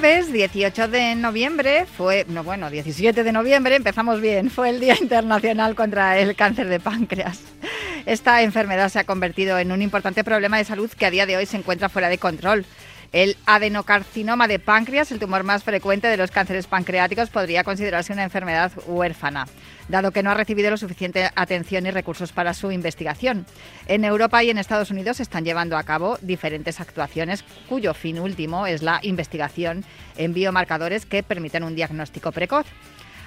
Jueves 18 de noviembre fue, no bueno, 17 de noviembre, empezamos bien, fue el Día Internacional contra el Cáncer de Páncreas. Esta enfermedad se ha convertido en un importante problema de salud que a día de hoy se encuentra fuera de control. El adenocarcinoma de páncreas, el tumor más frecuente de los cánceres pancreáticos, podría considerarse una enfermedad huérfana, dado que no ha recibido lo suficiente atención y recursos para su investigación. En Europa y en Estados Unidos se están llevando a cabo diferentes actuaciones cuyo fin último es la investigación en biomarcadores que permiten un diagnóstico precoz.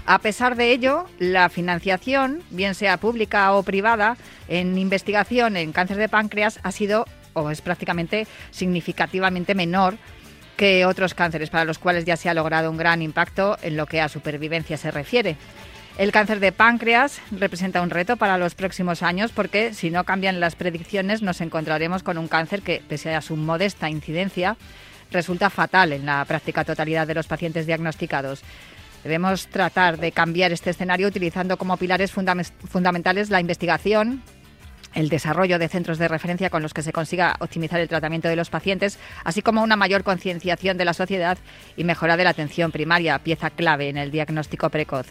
A pesar de ello, la financiación, bien sea pública o privada, en investigación en cáncer de páncreas ha sido o es prácticamente significativamente menor que otros cánceres para los cuales ya se ha logrado un gran impacto en lo que a supervivencia se refiere. El cáncer de páncreas representa un reto para los próximos años porque si no cambian las predicciones nos encontraremos con un cáncer que, pese a su modesta incidencia, resulta fatal en la práctica totalidad de los pacientes diagnosticados. Debemos tratar de cambiar este escenario utilizando como pilares fundamentales la investigación, el desarrollo de centros de referencia con los que se consiga optimizar el tratamiento de los pacientes, así como una mayor concienciación de la sociedad y mejora de la atención primaria, pieza clave en el diagnóstico precoz.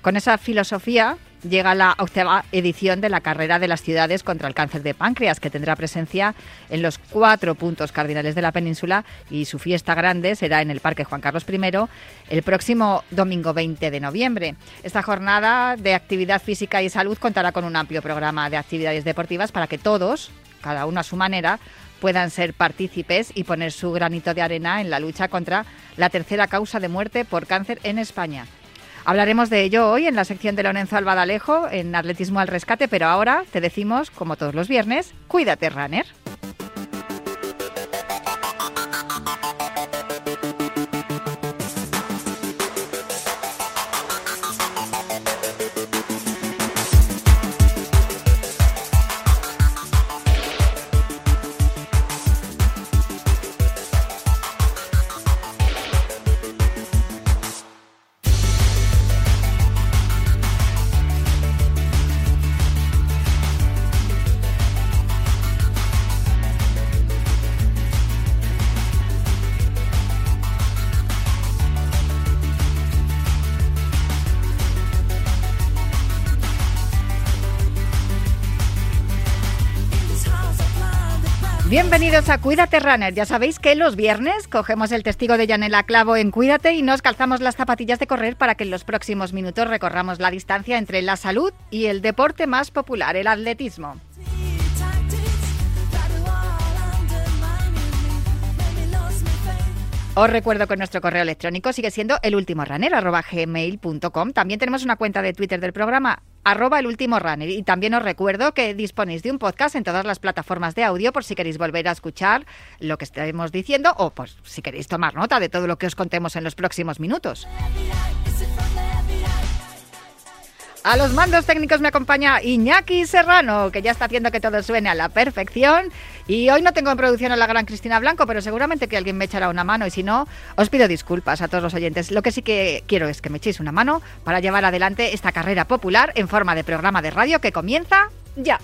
Con esa filosofía llega la octava edición de la carrera de las ciudades contra el cáncer de páncreas, que tendrá presencia en los cuatro puntos cardinales de la península y su fiesta grande será en el Parque Juan Carlos I el próximo domingo 20 de noviembre. Esta jornada de actividad física y salud contará con un amplio programa de actividades deportivas para que todos, cada uno a su manera, puedan ser partícipes y poner su granito de arena en la lucha contra la tercera causa de muerte por cáncer en España. Hablaremos de ello hoy en la sección de Lorenzo Albadalejo en Atletismo al Rescate, pero ahora te decimos, como todos los viernes, cuídate, runner. A Cuídate Runner. Ya sabéis que los viernes cogemos el testigo de Yanela Clavo en Cuídate y nos calzamos las zapatillas de correr para que en los próximos minutos recorramos la distancia entre la salud y el deporte más popular, el atletismo. Os recuerdo que nuestro correo electrónico sigue siendo elultimorunner.gmail.com. También tenemos una cuenta de Twitter del programa, arroba el último runner. Y también os recuerdo que disponéis de un podcast en todas las plataformas de audio por si queréis volver a escuchar lo que estemos diciendo o por si queréis tomar nota de todo lo que os contemos en los próximos minutos. A los mandos técnicos me acompaña Iñaki Serrano, que ya está haciendo que todo suene a la perfección. Y hoy no tengo en producción a la gran Cristina Blanco, pero seguramente que alguien me echará una mano. Y si no, os pido disculpas a todos los oyentes. Lo que sí que quiero es que me echéis una mano para llevar adelante esta carrera popular en forma de programa de radio que comienza ya.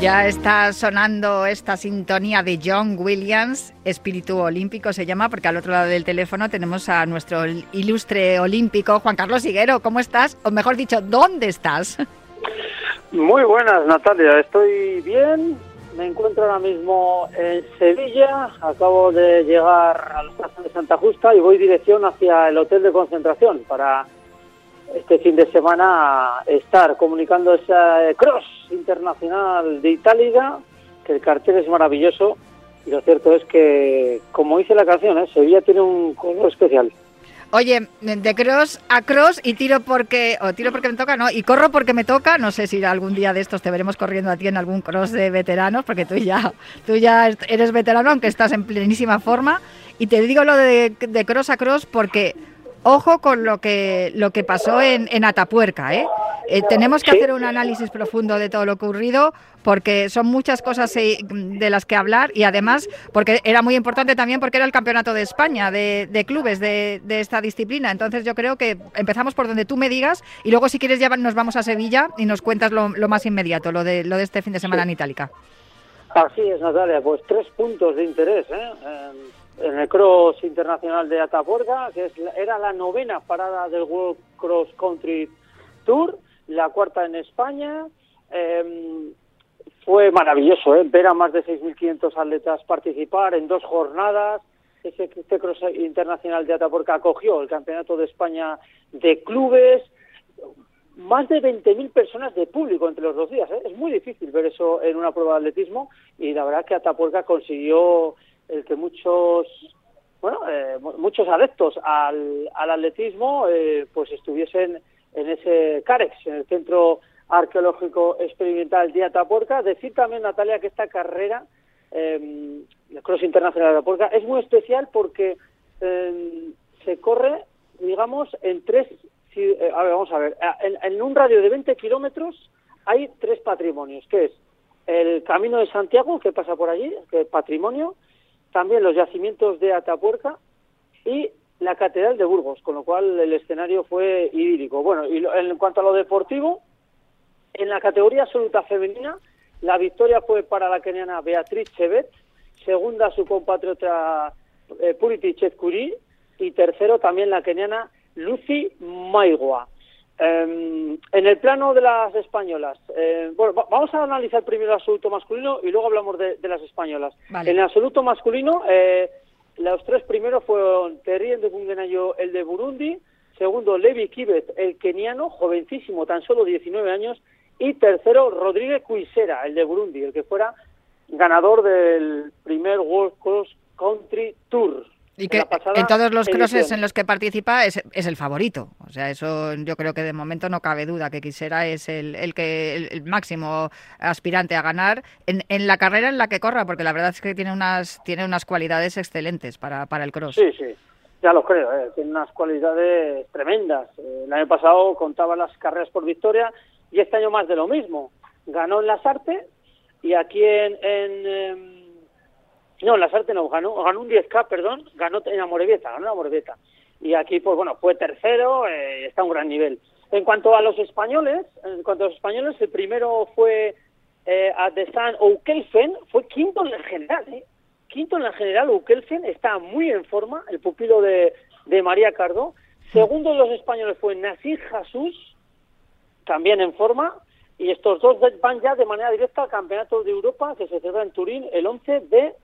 Ya está sonando esta sintonía de John Williams, Espíritu Olímpico se llama, porque al otro lado del teléfono tenemos a nuestro ilustre olímpico, Juan Carlos Higuero. ¿Cómo estás? O mejor dicho, ¿dónde estás? Muy buenas, Natalia. Estoy bien, Me encuentro ahora mismo en Sevilla, acabo de llegar a la estación de Santa Justa y voy dirección hacia el hotel de concentración para este fin de semana estar comunicando ese cross internacional de Itálica, que el cartel es maravilloso y lo cierto es que, como dice la canción, ¿eh? Sevilla tiene un color especial. Oye, de cross a cross y tiro porque, o tiro porque me toca, no, y corro porque me toca. No sé si algún día de estos te veremos corriendo a ti en algún cross de veteranos, porque tú ya, tú ya eres veterano, aunque estás en plenísima forma. Y te digo lo de, de cross a cross porque ojo con lo que, lo que pasó en, en Atapuerca. ¿eh? eh tenemos que hacer un análisis profundo de todo lo ocurrido porque son muchas cosas eh, de las que hablar y además porque era muy importante también porque era el campeonato de España de, de clubes de, de, esta disciplina. Entonces yo creo que empezamos por donde tú me digas y luego si quieres ya nos vamos a Sevilla y nos cuentas lo, lo más inmediato, lo de, lo de este fin de semana en Itálica. Así es, Natalia, pues tres puntos de interés. ¿eh? En el Cross Internacional de Atapuerca, que era la novena parada del World Cross Country Tour, la cuarta en España. Em, fue maravilloso ¿eh? ver a más de 6.500 atletas participar en dos jornadas. Este Cross Internacional de Atapuerca acogió el Campeonato de España de clubes. Más de 20.000 personas de público entre los dos días. ¿eh? Es muy difícil ver eso en una prueba de atletismo y la verdad que Atapuerca consiguió el que muchos bueno eh, muchos adeptos al, al atletismo eh, pues estuviesen en ese CAREX, en el Centro Arqueológico Experimental de Atapuerca. Decir también, Natalia, que esta carrera, eh, Cross Internacional de Atapuerca, es muy especial porque em, se corre, digamos, en tres... Eh, a ver, vamos a ver. En, en un radio de 20 kilómetros hay tres patrimonios, que es el Camino de Santiago, que pasa por allí, que es patrimonio, también los yacimientos de Atapuerca y la Catedral de Burgos, con lo cual el escenario fue idílico. Bueno, y en cuanto a lo deportivo, en la categoría absoluta femenina, la victoria fue para la keniana Beatriz Chevet, segunda su compatriota eh, Puriti Chetkuri y tercero también la keniana Lucy Maigua. Em, en el plano de las españolas, eh, bueno, vamos a analizar primero el absoluto masculino y luego hablamos de, las españolas. En el absoluto masculino, eh, los tres primeros fueron Terrien de Bungenayo, el de Burundi, segundo Levi Kibet, el keniano, jovencísimo, tan solo 19 años, y tercero Rodríguez Cuisera, el de Burundi, el que fuera ganador del primer World Cross Country Tour. Y que en todos los crosses en los que participa es, es, el favorito. O sea, eso yo creo que de momento no cabe duda que Quisera es el, el que el, máximo aspirante a ganar en, en, la carrera en la que corra, porque la verdad es que tiene unas tiene unas cualidades excelentes para, para el cross. Sí, sí. Ya lo creo, ¿eh? tiene unas cualidades tremendas. Eh, el año pasado contaba las carreras por victoria y este año más de lo mismo. Ganó en las artes y aquí en, en em, no, en la Sarte no, ganó, ganó un 10K, perdón, ganó en Amorebieta, ganó en Amorebieta. Y aquí, pues bueno, fue tercero, eh, está a un gran nivel. En cuanto a los españoles, en cuanto a los españoles, el primero fue eh, Adesan Oukelfen, fue quinto en la general, ¿eh? Quinto en la general, Oukelfen está muy en forma, el pupilo de, de María Cardo. Segundo de los españoles fue Nasir Jesús, también en forma. Y estos dos van ya de manera directa al Campeonato de Europa que se celebra en Turín el 11 de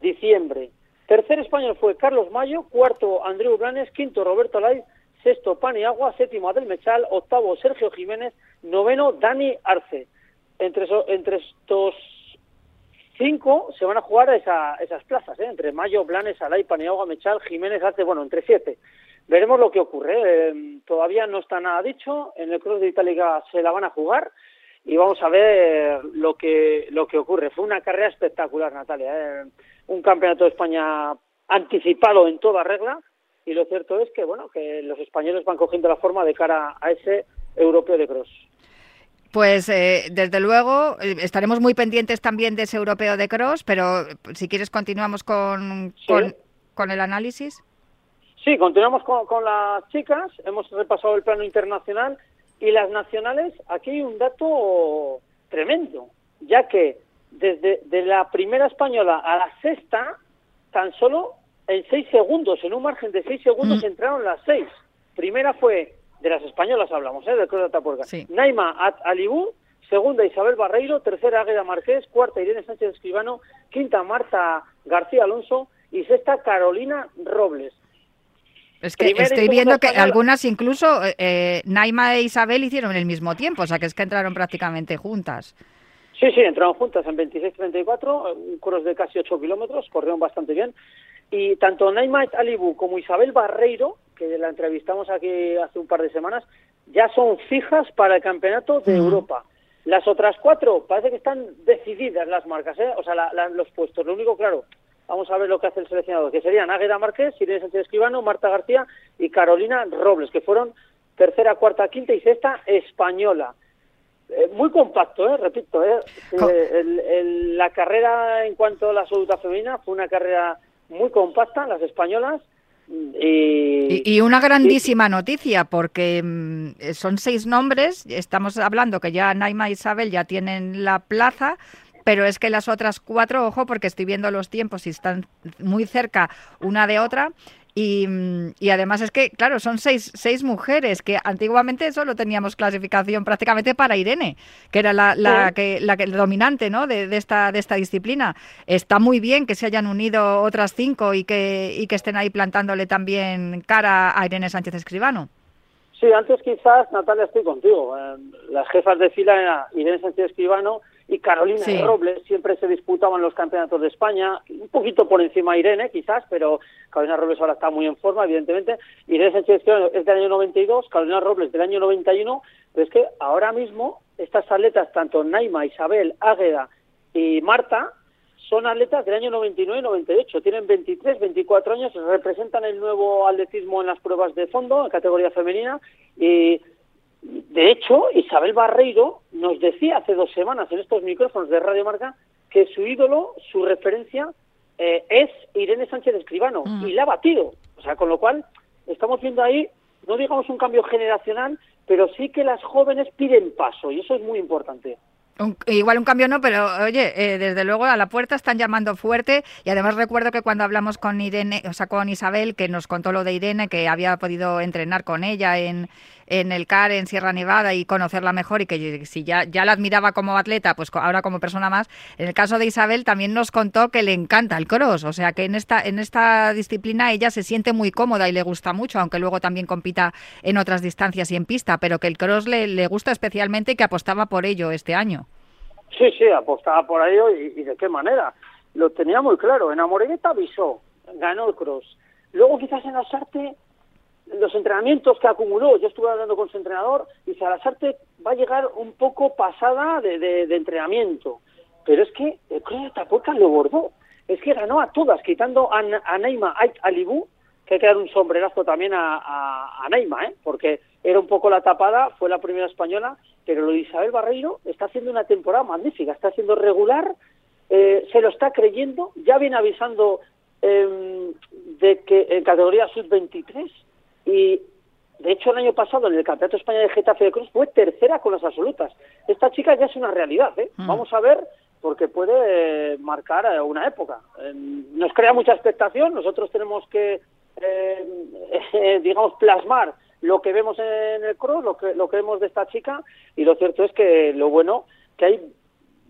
diciembre. Tercer español fue Carlos Mayo, cuarto Andreu Blanes, quinto Roberto Laiz, sexto Pani Agua, séptimo Adel Mechal, octavo Sergio Jiménez, noveno Dani Arce. Entre, entre estos cinco se van a jugar esa, esas plazas, ¿eh? entre Mayo, Blanes, Alay, Paniagua, Mechal, Jiménez, Arce, bueno, entre siete. Veremos lo que ocurre. ¿eh? todavía no está nada dicho. En el Cross de Itálica se la van a jugar y vamos a ver lo que lo que ocurre. Fue una carrera espectacular, Natalia. ¿eh? Un campeonato de España anticipado en toda regla y lo cierto es que bueno que los españoles van cogiendo la forma de cara a ese europeo de cross. Pues eh, desde luego eh, estaremos muy pendientes también de ese europeo de cross, pero si quieres continuamos con, con, el análisis. Sí, continuamos con, con las chicas. Hemos repasado el plano internacional y las nacionales. Aquí hay un dato tremendo, ya que desde de la primera española a la sexta, tan solo en seis segundos, en un margen de seis segundos mm. entraron las seis. Primera fue, de las españolas hablamos, ¿eh? del Cruz de Atapuerca. Naima At Alibú, segunda Isabel Barreiro, tercera Águeda Marqués, cuarta Irene Sánchez Escribano, quinta Marta García Alonso y sexta Carolina Robles. Es que estoy viendo que algunas incluso eh, Naima e Isabel hicieron el mismo tiempo, o sea que es que entraron prácticamente juntas. Sí, sí, entraron juntas en 26-34, un cross de casi 8 kilómetros, corrieron bastante bien. Y tanto Naima Alibu como Isabel Barreiro, que la entrevistamos aquí hace un par de semanas, ya son fijas para el campeonato de Europa. Las otras cuatro parece que están decididas las marcas, ¿eh? o sea, los puestos. Lo único, claro, vamos a ver lo que hace el seleccionador, que serían Águeda Márquez, Irene Sánchez Escribano, Marta García y Carolina Robles, que fueron tercera, cuarta, quinta y sexta española. Eh, muy compacto, ¿eh? repito, ¿eh? eh la carrera en cuanto a la absoluta femenina fue una carrera muy compacta, las españolas, y, una grandísima noticia, porque mm, son seis nombres, estamos hablando que ya Naima e Isabel ya tienen la plaza, pero es que las otras cuatro, ojo, porque estoy viendo los tiempos y están muy cerca una de otra, y, además es que, claro, son seis, seis mujeres, que antiguamente solo teníamos clasificación prácticamente para Irene, que era la, la, que, la que dominante ¿no? de, de, esta, de esta disciplina. Está muy bien que se hayan unido otras cinco y que, y que estén ahí plantándole también cara a Irene Sánchez Escribano. Sí, antes quizás, Natalia, estoy contigo. Eh, las jefas de fila eran Irene Sánchez Escribano y Carolina Robles. Siempre se disputaban los campeonatos de España, un poquito por encima Irene, quizás, pero Carolina Robles ahora está muy en forma, evidentemente. Irene Sánchez es del año 92, Carolina Robles del año 91, pero es que ahora mismo estas atletas, tanto Naima, Isabel, Águeda y Marta, son atletas del año 99 y 98, tienen 23, 24 años, representan el nuevo atletismo en las pruebas de fondo, en categoría femenina, y de hecho, Isabel Barreiro nos decía hace dos semanas en estos micrófonos de Radio Marca que su ídolo, su referencia, eh, es Irene Sánchez Escribano, mm. y la ha batido. O sea, con lo cual, estamos viendo ahí, no digamos un cambio generacional, pero sí que las jóvenes piden paso, y eso es muy importante igual un cambio no, pero oye, eh, desde luego a la puerta están llamando fuerte y además recuerdo que cuando hablamos con Irene, o sea, con Isabel, que nos contó lo de Irene, que había podido entrenar con ella en, en el CAR en Sierra Nevada y conocerla mejor y que si ya, ya la admiraba como atleta, pues ahora como persona más. En el caso de Isabel también nos contó que le encanta el cross, o sea que en esta, en esta disciplina ella se siente muy cómoda y le gusta mucho, aunque luego también compita en otras distancias y en pista, pero que el cross le, le gusta especialmente y que apostaba por ello este año. Sí, sí, apostaba por ello y, de qué manera. Lo tenía muy claro. En Amoregueta avisó, ganó el cross. Luego quizás en Asarte, los entrenamientos que acumuló, yo estuve hablando con su entrenador, y Salasarte va a llegar un poco pasada de, de, entrenamiento. Pero es que el de Tapuerca lo bordó. Es que ganó a todas, quitando a, a Neima Alibú, que hay que dar un sombrerazo también a, a, Neima, ¿eh? porque era un poco la tapada, fue la primera española, pero lo de Isabel Barreiro está haciendo una temporada magnífica, está haciendo regular, eh, se lo está creyendo, ya viene avisando em, de que en categoría sub-23 y de hecho el año pasado en el Campeonato de España de Getafe de Cruz fue tercera con las absolutas. Esta chica ya es una realidad, ¿eh? Mm. Vamos a ver porque puede marcar eh, una época. Em, nos crea mucha expectación, nosotros tenemos que, em, digamos, plasmar lo que vemos en el cross, lo que, lo que vemos de esta chica, y lo cierto es que lo bueno, que hay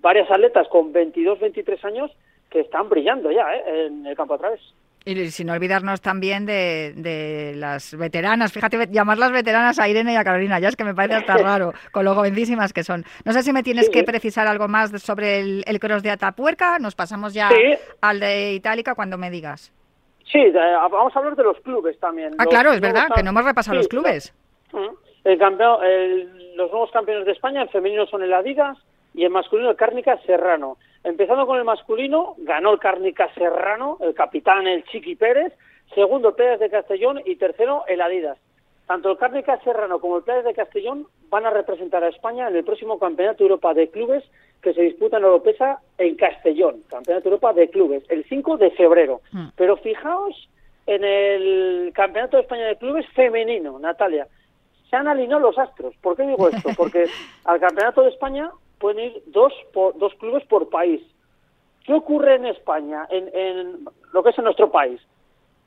varias atletas con 22, 23 años que están brillando ya ¿eh? en el campo a través. Y sin olvidarnos también de, de, las veteranas, fíjate, llamarlas veteranas a Irene y a Carolina, ya es que me parece hasta raro, con lo jovencísimas que son. No sé si me tienes que precisar algo más sobre el, el cross de Atapuerca, nos pasamos ya al de Itálica cuando me digas. Sí, vamos a hablar de los clubes también. Ah, claro, es verdad, que no hemos repasado los clubes. El campeón, los nuevos campeones de España en femenino son el Adidas y en masculino el Cárnica Serrano. Empezando con el masculino, ganó el Cárnica Serrano, el capitán el Chiqui Pérez, segundo Pérez de Castellón y tercero el Adidas. Tanto el Cárnica Serrano como el Pérez de Castellón van a representar a España en el próximo Campeonato de Europa de Clubes que se disputa en Europesa en Castellón, Campeonato de Europa de Clubes, el 5 de febrero. Hmm. Pero fijaos en el Campeonato de España de Clubes femenino, Natalia. Se han alineado los astros. ¿Por qué digo esto? Porque al Campeonato de España pueden ir dos, dos clubes por país. ¿Qué ocurre en España, en, en lo que es en nuestro país,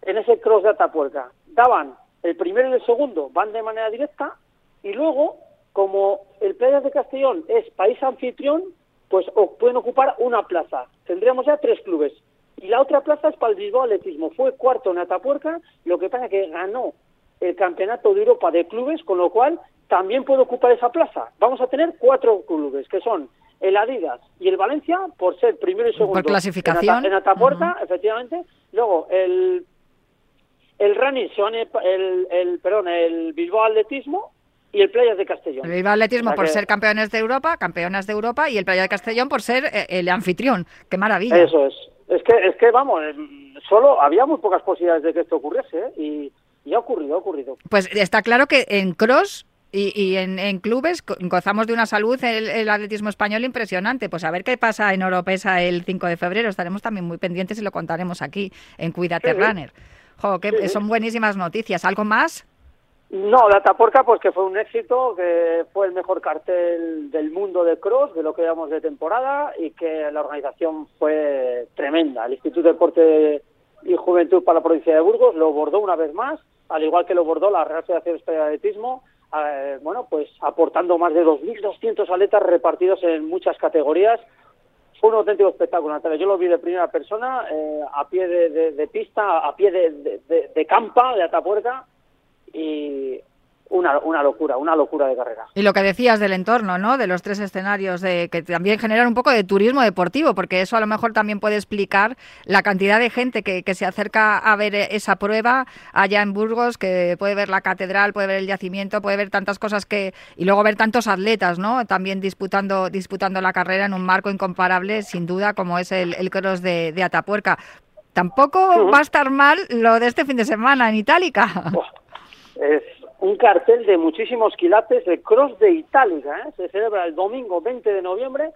en ese cross de Atapuerca? Daban el primero y el segundo, van de manera directa, y luego como el Playas de Castellón es país anfitrión, pues pueden ocupar una plaza. Tendríamos ya tres clubes. Y la otra plaza es para el Bilbao Atletismo. Fue cuarto en Atapuerca, lo que pasa que ganó el Campeonato de Europa de Clubes, con lo cual también puede ocupar esa plaza. Vamos a tener cuatro clubes, que son el Adidas y el Valencia, por ser primero y segundo. Por clasificación. En, Atapuerca, efectivamente. Luego, el, el Running, el, el, perdón, el Bilbao Atletismo y el Playas de Castellón. El Bilbao Atletismo por ser campeones de Europa, campeonas de Europa, y el Playa de Castellón por ser eh, el anfitrión. ¡Qué maravilla! Eso es. Es que, es que vamos, solo había muy pocas posibilidades de que esto ocurriese, ¿eh? y, y ha ocurrido, ha ocurrido. Pues está claro que en cross y, en, clubes gozamos de una salud el, atletismo español impresionante. Pues a ver qué pasa en Oropesa el 5 de febrero. Estaremos también muy pendientes y lo contaremos aquí en Cuídate Runner. Jo, que son buenísimas noticias. ¿Algo más? No, la Taporca pues que fue un éxito, que fue el mejor cartel del mundo de cross, de lo que llevamos de temporada y que la organización fue tremenda. El Instituto de Deporte y Juventud para la provincia de Burgos lo bordó una vez más, al igual que lo bordó la Real Federación Española de Atletismo eh, bueno, pues aportando más de 2.200 atletas repartidos en muchas categorías. Fue un auténtico espectáculo, Natalia. Yo lo vi de primera persona, eh, a pie de, pista, a pie de, de campa, de Atapuerca, y una, una locura, una locura de carrera. Y lo que decías del entorno, ¿no? De los tres escenarios, de que también generan un poco de turismo deportivo, porque eso a lo mejor también puede explicar la cantidad de gente que, que se acerca a ver esa prueba allá en Burgos, que puede ver la catedral, puede ver el yacimiento, puede ver tantas cosas que y luego ver tantos atletas, ¿no? También disputando disputando la carrera en un marco incomparable, sin duda, como es el, el cross de, de Atapuerca. Tampoco va a estar mal lo de este fin de semana en Itálica. Es un cartel de muchísimos quilates de Cross de Itálica. ¿eh? Se celebra el domingo 20 de noviembre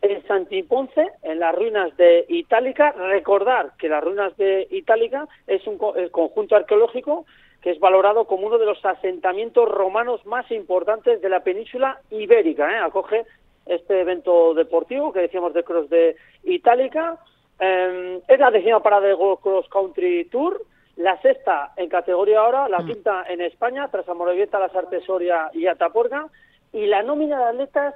en Santiponce, en las ruinas de Itálica. Recordar que las ruinas de Itálica es un el conjunto arqueológico que es valorado como uno de los asentamientos romanos más importantes de la península ibérica. ¿eh? Acoge este evento deportivo que decíamos de Cross de Itálica. Eh, es la décima parada de Cross Country Tour la sexta en categoría ahora, la mm. quinta en España, tras Amorebieta, Las Artes Soria y Ataporga, y la nómina de atletas,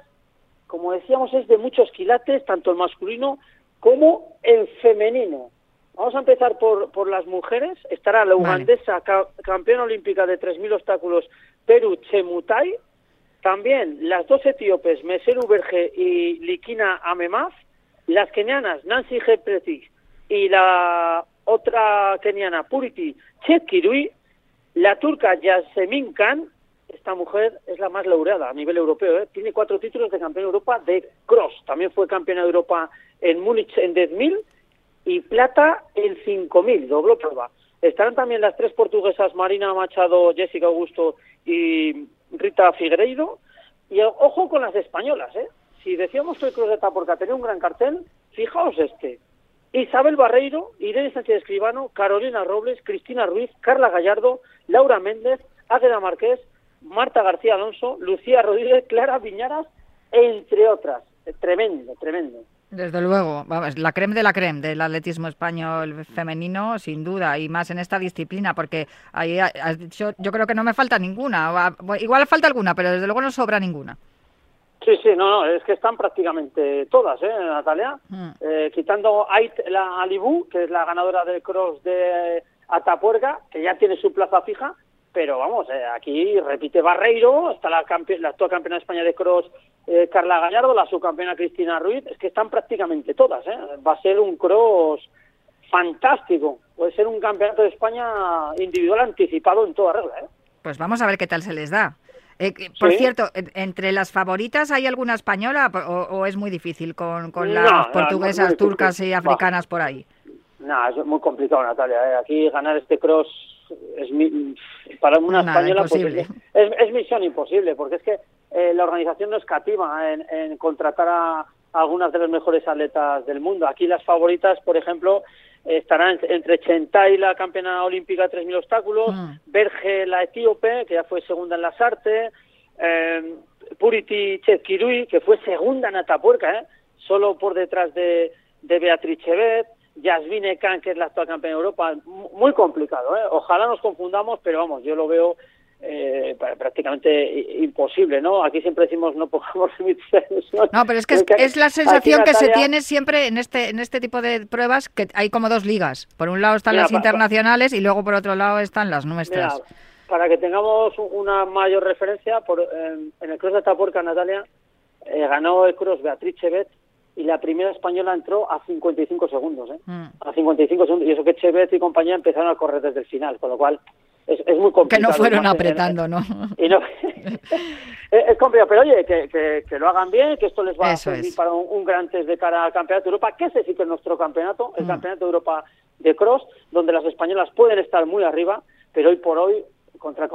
como decíamos, es de muchos quilates, tanto el masculino como el femenino. Vamos a empezar por, por las mujeres. Estará la ugandesa, campeona olímpica de 3.000 obstáculos, Peru Chemutai. También las dos etíopes, Meseru Berge y Likina Amemaz. Las kenianas, Nancy Gepreti y la otra keniana, Puriti Chetkirui, la turca Yasemin Khan, esta mujer es la más laureada a nivel europeo, ¿eh? tiene cuatro títulos de campeona de Europa de cross, también fue campeona de Europa en Múnich en 10.000 y plata en 5.000, dobló prueba. Estarán también las tres portuguesas Marina Machado, Jessica Augusto y Rita Figueiredo. Y ojo con las españolas, ¿eh? Si decíamos que el Cross de Taporca tenía un gran cartel, fijaos este. Isabel Barreiro, Irene Sánchez Escribano, Carolina Robles, Cristina Ruiz, Carla Gallardo, Laura Méndez, Águeda Marqués, Marta García Alonso, Lucía Rodríguez, Clara Viñaras, entre otras. Tremendo, tremendo. Desde luego, vamos, la creme de la creme del atletismo español femenino, sin duda, y más en esta disciplina, porque ahí has dicho, yo creo que no me falta ninguna, igual falta alguna, pero desde luego no sobra ninguna. Sí, sí, no, no, es que están prácticamente todas, ¿eh, Natalia? Mm. Eh, quitando a la Alibú, que es la ganadora del cross de Atapuerca, que ya tiene su plaza fija, pero vamos, eh, aquí repite Barreiro, está la, la actual campeona de España de cross eh, Carla Gallardo, la subcampeona Cristina Ruiz, es que están prácticamente todas, ¿eh? Va a ser un cross fantástico, puede ser un campeonato de España individual anticipado en toda regla, ¿eh? Pues vamos a ver qué tal se les da. Eh, por cierto, ¿entre las favoritas hay alguna española o, es muy difícil con, las portuguesas, turcas y africanas por ahí? No, es muy complicado, Natalia. ¿eh? Aquí ganar este cross es para una española pues, es, misión imposible, porque es que eh, la organización no escatima en, en contratar a algunas de las mejores atletas del mundo. Aquí las favoritas, por ejemplo, estarán entre Chentai, la campeona olímpica de 3.000 obstáculos, mm. Berge, la etíope, que ya fue segunda en las artes, eh, Puriti Chetkirui, que fue segunda en Atapuerca, ¿eh? solo por detrás de, de Beatriz Chevet, Yasmine Khan, que es la actual campeona de Europa, muy complicado, ¿eh? ojalá nos confundamos, pero vamos, yo lo veo eh, prácticamente imposible, ¿no? Aquí siempre decimos no pongamos límites. No, pero es que es, la sensación que se tiene siempre en este en este tipo de pruebas que hay como dos ligas. Por un lado están las internacionales y luego por otro lado están las nuestras. para que tengamos una mayor referencia, por, en el Cross de Tapuerca, Natalia, eh, ganó el Cross Beatriz Chevet y la primera española entró a 55 segundos, ¿eh? Mm. A 55 segundos. Y eso que Chevet y compañía empezaron a correr desde el final, con lo cual es, muy complicado. Que no fueron apretando, ¿no? Y no es, complicado, pero oye, que, que, lo hagan bien, que esto les va a servir para un, gran test de cara al Campeonato de Europa, que ese sí que es nuestro campeonato, el mm. Campeonato de Europa de Cross, donde las españolas pueden estar muy arriba, pero hoy por hoy contra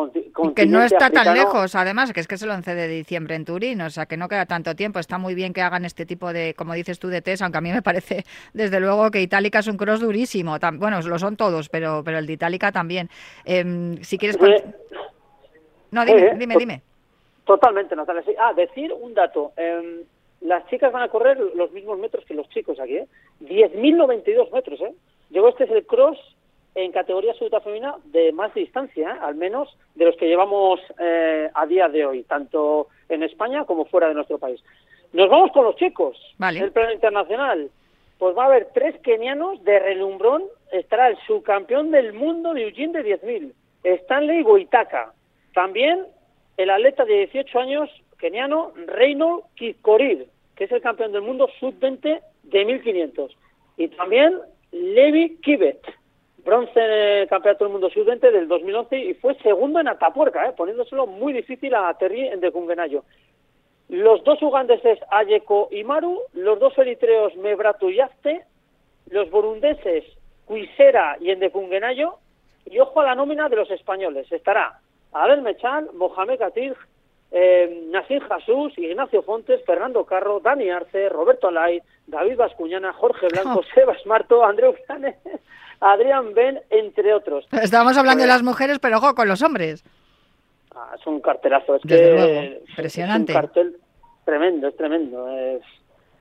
que no está tan lejos además que es que es el 11 de diciembre en Turín o sea que no queda tanto tiempo. Está muy bien que hagan este tipo de como dices tú de test aunque a mí me parece desde luego que Itálica es un cross durísimo. Bueno lo son todos pero pero el de Itálica también. Em, si quieres no dime dime dime. Totalmente Natalia ah decir un dato. Em, las chicas van a correr los mismos metros que los chicos aquí ¿eh? 10.092 metros ¿eh? Llegó este es el cross en categoría absoluta femenina de más distancia, ¿eh? al menos de los que llevamos eh, a día de hoy, tanto en España como fuera de nuestro país. Nos vamos con los chicos. Vale. El plano internacional. Pues va a haber tres kenianos de relumbrón. Estará el subcampeón del mundo de Eugene de 10.000, Stanley Goitaka. También el atleta de 18 años keniano Reino Kikorir, que es el campeón del mundo sub-20 de 1.500. Y también Levi Kibet, bronce en el Campeonato del Mundo Sub-20 del 2011 y fue segundo en Atapuerca, ¿eh? poniéndoselo muy difícil a Terry en Decungenayo. Los dos ugandeses Ayeko y Maru, los dos eritreos Mebratu y Azte, los burundeses Cuisera y Endecungenayo, y ojo a la nómina de los españoles. Estará Abel Mechan, Mohamed Katir, eh, Nassim Ignacio Fontes, Fernando Carro, Dani Arce, Roberto Alay, David Vascuñana, Jorge Blanco, Sebas Marto, Andreu Planes, Adrián Ben, entre otros. Estábamos hablando de pues las mujeres, pero ojo, con los hombres. Ah, es un cartelazo, es que impresionante. Es un cartel tremendo, es tremendo.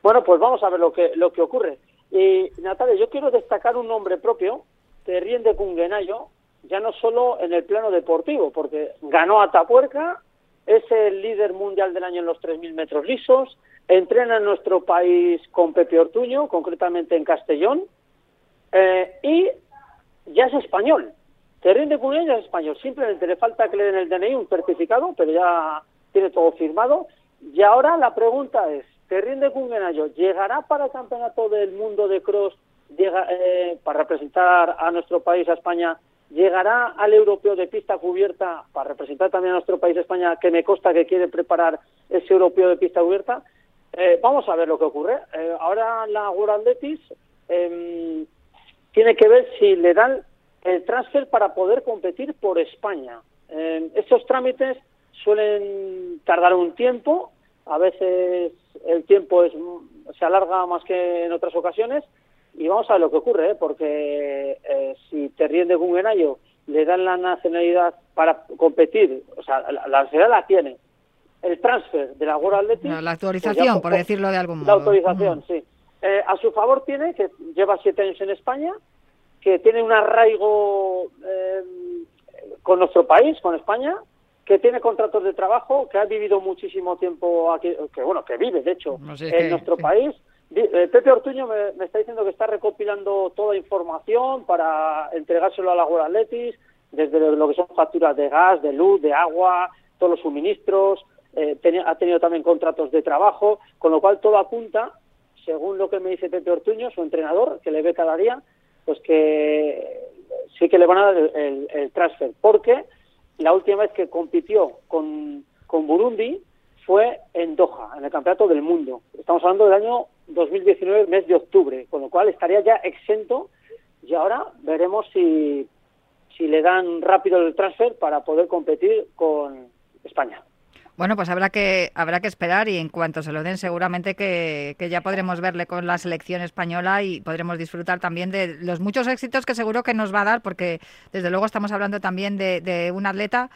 Bueno, pues vamos a ver lo que lo que ocurre. Y Natalia, yo quiero destacar un nombre propio, Terrien de Cunguenayo, ya no solo en el plano deportivo, porque ganó a Tapuerca, es el líder mundial del año en los 3.000 metros lisos, entrena en nuestro país con Pepe Ortuño, concretamente en Castellón, eh, y ya es español. Terrín de Cunha ya es español. Simplemente le falta que le den el DNI, un certificado, pero ya tiene todo firmado. Y ahora la pregunta es, Terrín de Cungenayo llegará para el Campeonato del Mundo de Cross llega, eh, para representar a nuestro país, a España, llegará al europeo de pista cubierta para representar también a nuestro país, España, que me consta que quiere preparar ese europeo de pista cubierta. Eh, vamos a ver lo que ocurre. ahora la World Athletics em, tiene que ver si le dan el transfer para poder competir por España. Eh, estos trámites suelen tardar un tiempo, a veces el tiempo es, se alarga más que en otras ocasiones, y vamos a ver lo que ocurre, ¿eh? porque eh, si Terrien de Guggenayo le dan la nacionalidad para competir, o sea, la, nacionalidad la tiene, el transfer de la World Athletic... La, pues actualización, por decirlo de algún modo. La autorización, sí. Eh, a su favor tiene que lleva siete años en España, que tiene un arraigo eh, con nuestro país, con España, que tiene contratos de trabajo, que ha vivido muchísimo tiempo aquí, que bueno, que vive de hecho en nuestro país. Eh, Pepe Ortuño me, está diciendo que está recopilando toda información para entregárselo a la World Athletics, desde lo que son facturas de gas, de luz, de agua, todos los suministros, ha tenido también contratos de trabajo, con lo cual todo apunta según lo que me dice Pepe Ortuño, su entrenador, que le ve cada día, pues que sí que le van a dar el, transfer, porque la última vez que compitió con, con Burundi fue en Doha, en el Campeonato del Mundo. Estamos hablando del año 2019, mes de octubre, con lo cual estaría ya exento y ahora veremos si, si le dan rápido el transfer para poder competir con España. Bueno, pues habrá que habrá que esperar y en cuanto se lo den seguramente que, ya podremos verle con la selección española y podremos disfrutar también de los muchos éxitos que seguro que nos va a dar porque desde luego estamos hablando también de, de un atleta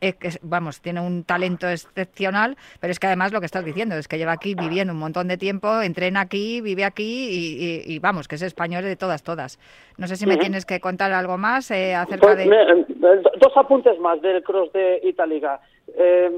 eh, que es, vamos, tiene un talento excepcional, pero es que además lo que estás diciendo es que lleva aquí viviendo un montón de tiempo, entrena aquí, vive aquí y, vamos, que es español de todas, todas. No sé si me tienes que contar algo más eh, acerca pues de... dos apuntes más del Cross de Itálica. Eh,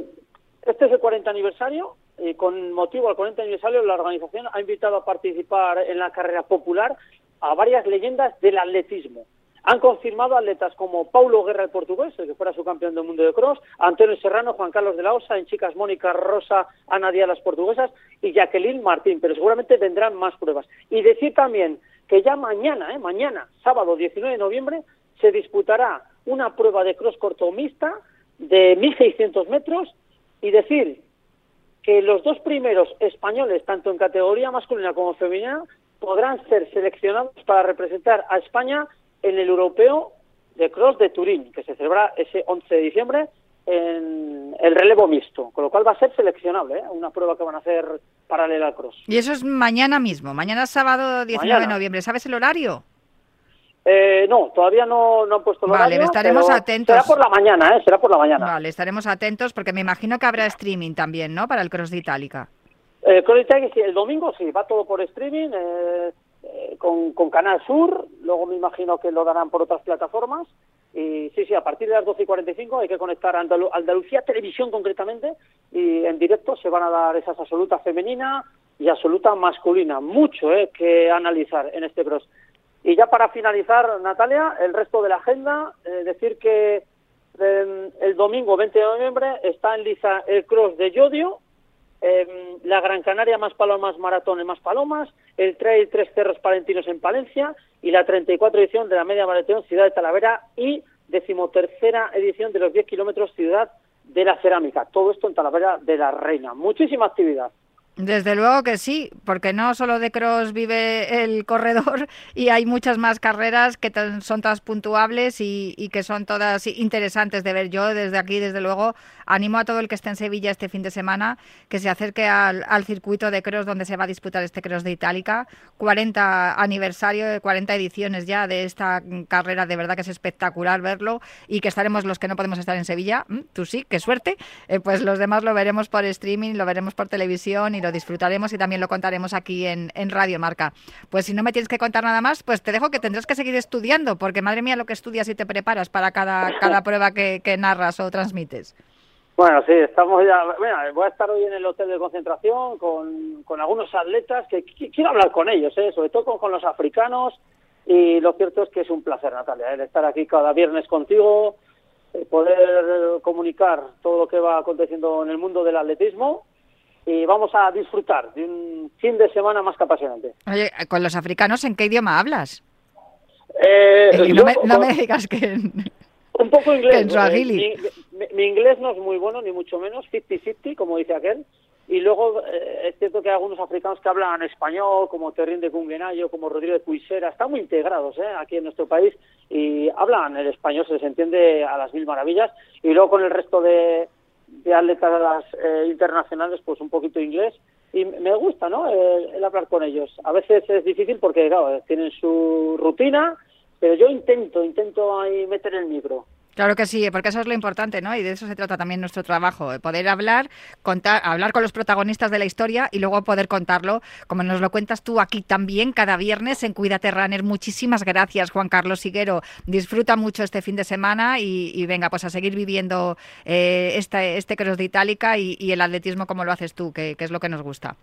este es el 40 aniversario y con motivo del 40 aniversario la organización ha invitado a participar en la carrera popular a varias leyendas del atletismo. Han confirmado atletas como Paulo Guerra, el portugués, el que fuera su campeón del mundo de cross, Antonio Serrano, Juan Carlos de la Osa, en chicas Mónica Rosa, Ana Díaz, las portuguesas, y Jacqueline Martín, pero seguramente vendrán más pruebas. Y decir también que ya mañana, ¿eh? mañana, sábado 19 de noviembre, se disputará una prueba de cross corto mixta de 1.600 metros y decir que los dos primeros españoles, tanto en categoría masculina como femenina, podrán ser seleccionados para representar a España en el europeo de cross de Turín, que se celebra ese 11 de diciembre en el relevo mixto, con lo cual va a ser seleccionable, ¿eh? una prueba que van a hacer paralela al cross. Y eso es mañana mismo, mañana sábado 19 de noviembre. ¿Sabes el horario? Eh, no, todavía no, no han puesto el Vale, estaremos atentos. Será por la mañana, ¿eh? Será por la mañana. Vale, estaremos atentos porque me imagino que habrá streaming también, ¿no? Para el Cross de Itálica. Eh, Cross de Itálica, sí, el domingo sí, va todo por streaming, eh, eh, con, con Canal Sur, luego me imagino que lo darán por otras plataformas. Y sí, sí, a partir de las 12 y 45 hay que conectar a Andalucía Televisión concretamente y en directo se van a dar esas absolutas femenina y absoluta masculina. Mucho eh, que analizar en este cross. Y ya para finalizar, Natalia, el resto de la agenda, eh, decir que em, el domingo 20 de noviembre está en liza el cross de Yodio, em, la Gran Canaria más Palomas Maratón en Más Palomas, el Trail Tres Cerros Palentinos en Palencia y la 34 edición de la Media Maratón Ciudad de Talavera y decimotercera edición de los 10 kilómetros Ciudad de la Cerámica. Todo esto en Talavera de la Reina. Muchísima actividad. Desde luego que sí, porque no solo de cross vive el corredor y hay muchas más carreras que son todas puntuables y, que son todas interesantes de ver. Yo desde aquí, desde luego, animo a todo el que esté en Sevilla este fin de semana que se acerque al, circuito de cross donde se va a disputar este cross de Itálica. 40 aniversario, 40 ediciones ya de esta carrera, de verdad que es espectacular verlo y que estaremos los que no podemos estar en Sevilla, tú sí, qué suerte, eh, pues los demás lo veremos por streaming, lo veremos por televisión y disfrutaremos y también lo contaremos aquí en, Radio Marca. Pues si no me tienes que contar nada más, pues te dejo que tendrás que seguir estudiando, porque madre mía lo que estudias y te preparas para cada, cada prueba que, narras o transmites. Bueno, sí, estamos ya. voy a estar hoy en el hotel de concentración con, con algunos atletas que quiero hablar con ellos, ¿eh? sobre todo con, los africanos. Y lo cierto es que es un placer, Natalia, el estar aquí cada viernes contigo, poder comunicar todo lo que va aconteciendo en el mundo del atletismo y vamos a disfrutar de un fin de semana más que apasionante. Oye, con los africanos, ¿en qué idioma hablas? Eh, no, me, digas que... Un poco inglés. mi, mi, inglés no es muy bueno, ni mucho menos, 50-50, como dice aquel. Y luego eh, es cierto que hay algunos africanos que hablan español, como Terrín de Cunguenayo, como Rodrigo de Cuisera, están muy integrados ¿eh? aquí en nuestro país y hablan el español, se les entiende a las mil maravillas. Y luego con el resto de, de atletas eh, internacionales, pues un poquito inglés. Y me gusta, ¿no? El, hablar con ellos. A veces es difícil porque, claro, tienen su rutina, pero yo intento, intento ahí meter el micro. Claro que sí, porque eso es lo importante, ¿no? Y de eso se trata también nuestro trabajo, poder hablar, contar, hablar con los protagonistas de la historia y luego poder contarlo, como nos lo cuentas tú aquí también cada viernes en Cuídate Runner. Muchísimas gracias, Juan Carlos Siguero. Disfruta mucho este fin de semana y, venga, pues a seguir viviendo eh, este, este cross de Itálica y, el atletismo como lo haces tú, que, es lo que nos gusta.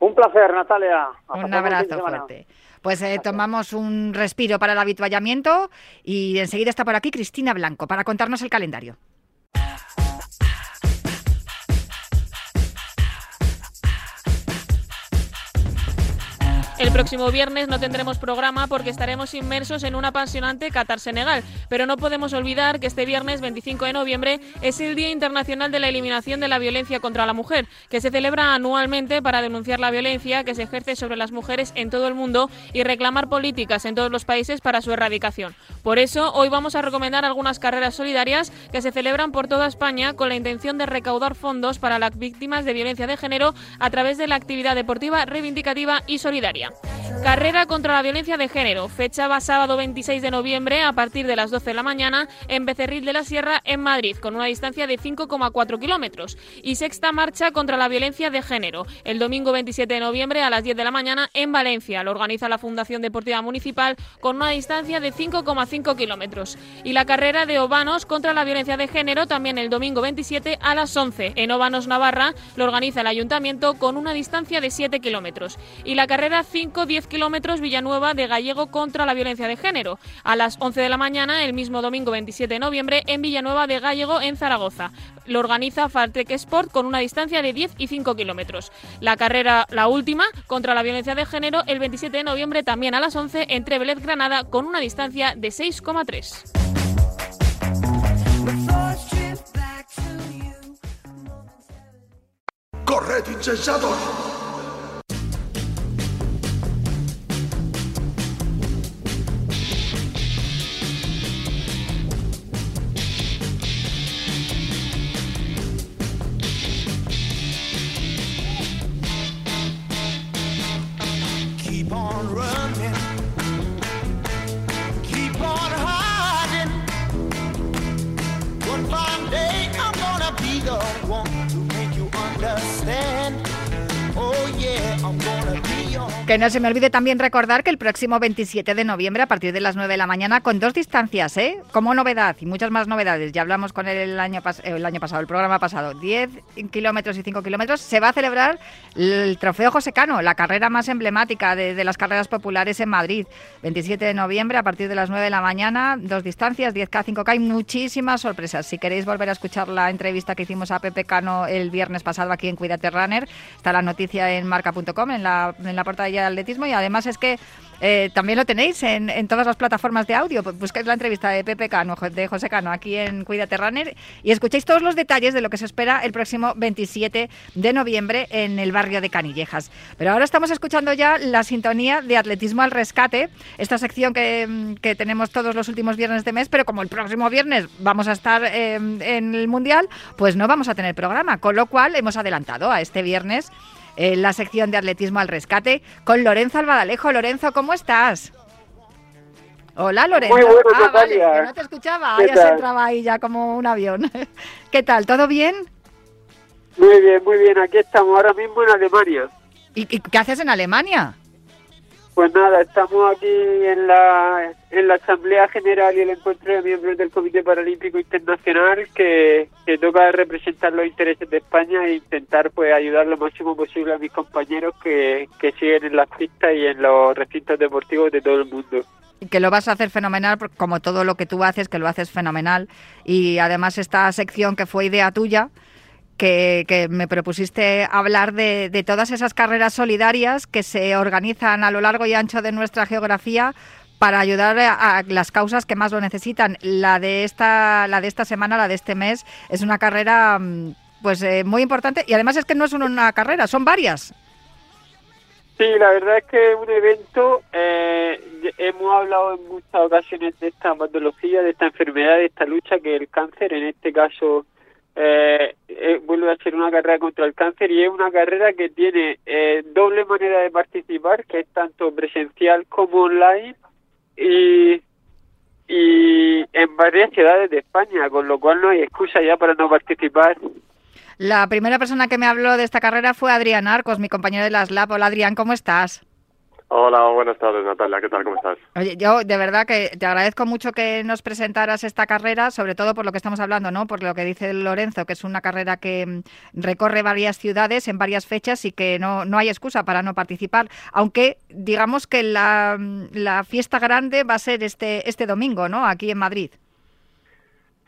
Un placer, Natalia. un abrazo fuerte. Pues eh, tomamos un respiro para el habituallamiento y enseguida está por aquí Cristina Blanco para contarnos el calendario. El próximo viernes no tendremos programa porque estaremos inmersos en un apasionante Qatar-Senegal, pero no podemos olvidar que este viernes 25 de noviembre es el Día Internacional de la Eliminación de la Violencia contra la Mujer, que se celebra anualmente para denunciar la violencia que se ejerce sobre las mujeres en todo el mundo y reclamar políticas en todos los países para su erradicación. Por eso, hoy vamos a recomendar algunas carreras solidarias que se celebran por toda España con la intención de recaudar fondos para las víctimas de violencia de género a través de la actividad deportiva reivindicativa y solidaria. Carrera contra la violencia de género. Fecha va sábado 26 de noviembre a partir de las 12 de la mañana en Becerril de la Sierra, en Madrid, con una distancia de 5,4 kilómetros. Y sexta marcha contra la violencia de género. El domingo 27 de noviembre a las 10 de la mañana en Valencia. Lo organiza la Fundación Deportiva Municipal con una distancia de 5,5 kilómetros. Y la carrera de Obanos contra la violencia de género también el domingo 27 a las 11 en Obanos, Navarra. Lo organiza el Ayuntamiento con una distancia de 7 kilómetros. Y la carrera 5-10 kilómetros Villanueva de Gallego contra la violencia de género. A las 11 de la mañana, el mismo domingo 27 de noviembre, en Villanueva de Gallego, en Zaragoza. Lo organiza Fartrek Sport con una distancia de 10 y 5 kilómetros. La carrera, la última, contra la violencia de género, el 27 de noviembre, también a las 11, entre Vélez Granada, con una distancia de 6,3. Corred, insensatos! Que no se me olvide también recordar que el próximo 27 de noviembre, a partir de las 9 de la mañana, con dos distancias, ¿eh? Como novedad y muchas más novedades, ya hablamos con él el año, el año pasado, el programa pasado, 10 kilómetros y 5 kilómetros, se va a celebrar el Trofeo José Cano, la carrera más emblemática de, las carreras populares en Madrid. 27 de noviembre, a partir de las 9 de la mañana, dos distancias, 10K, 5K, hay muchísimas sorpresas. Si queréis volver a escuchar la entrevista que hicimos a Pepe Cano el viernes pasado aquí en Cuídate Runner, está la noticia en marca.com, en la, en la portada de atletismo y además es que eh, también lo tenéis en, todas las plataformas de audio. Buscáis la entrevista de Pepe Cano, de José Cano, aquí en Cuídate Runner y escuchéis todos los detalles de lo que se espera el próximo 27 de noviembre en el barrio de Canillejas. Pero ahora estamos escuchando ya la sintonía de Atletismo al Rescate, esta sección que, que tenemos todos los últimos viernes de mes, pero como el próximo viernes vamos a estar eh, en el Mundial, pues no vamos a tener programa, con lo cual hemos adelantado a este viernes en la sección de atletismo al rescate con Lorenzo Albadalejo. Lorenzo, ¿cómo estás? Hola Lorenzo. Muy bueno, ah, vale, que no te escuchaba, ya se entraba ahí ya como un avión. ¿Qué tal? ¿Todo bien? Muy bien, muy bien. Aquí estamos ahora mismo en Alemania. ¿Y, qué haces en Alemania? Pues nada, estamos aquí en la, en la Asamblea General y el encuentro de miembros del Comité Paralímpico Internacional que, que toca representar los intereses de España e intentar pues ayudar lo máximo posible a mis compañeros que, que siguen en las pistas y en los recintos deportivos de todo el mundo que lo vas a hacer fenomenal, como todo lo que tú haces, que lo haces fenomenal. Y además esta sección que fue idea tuya, que, me propusiste hablar de, todas esas carreras solidarias que se organizan a lo largo y ancho de nuestra geografía para ayudar a, las causas que más lo necesitan. La de esta, la de esta semana, la de este mes, es una carrera mm, pues eh, muy importante y además es que no es una carrera, son varias. Sí, la verdad es que es un evento, eh, hemos hablado en muchas ocasiones de esta patología, de esta enfermedad, de esta lucha que el cáncer, en este caso eh, eh, a ser una carrera contra el cáncer y es una carrera que tiene eh, doble manera de participar, que es tanto presencial como online y, y en varias ciudades de España, con lo cual no hay excusa ya para no participar. La primera persona que me habló de esta carrera fue Adrián Arcos, mi compañero de las LAP. Hola Adrián, ¿cómo estás? Hola, buenas tardes Natalia, ¿qué tal? ¿Cómo estás? Oye, yo de verdad que te agradezco mucho que nos presentaras esta carrera, sobre todo por lo que estamos hablando, ¿no? Por lo que dice Lorenzo, que es una carrera que mm, recorre varias ciudades en varias fechas y que no, no hay excusa para no participar, aunque digamos que la, mm, la fiesta grande va a ser este, este domingo, ¿no? Aquí en Madrid.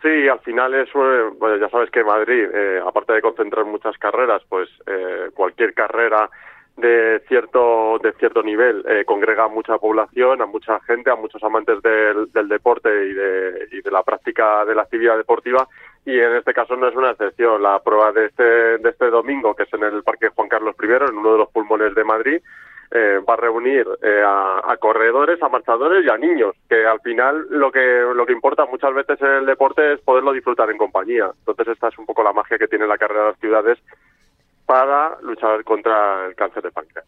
Sí, al final es, bueno, ya sabes que Madrid, eh, aparte de concentrar muchas carreras, pues eh, cualquier carrera de cierto de cierto nivel eh, congrega a mucha población, a mucha gente, a muchos amantes del, del deporte y de, y de la práctica de la actividad deportiva y en este caso no es una excepción. La prueba de este de este domingo, que es en el Parque Juan Carlos I, en uno de los pulmones de Madrid, eh, va a reunir eh, a, a, corredores, a marchadores y a niños, que al final lo que lo que importa muchas veces en el deporte es poderlo disfrutar en compañía. Entonces esta es un poco la magia que tiene la carrera de las ciudades para luchar contra el cáncer de páncreas.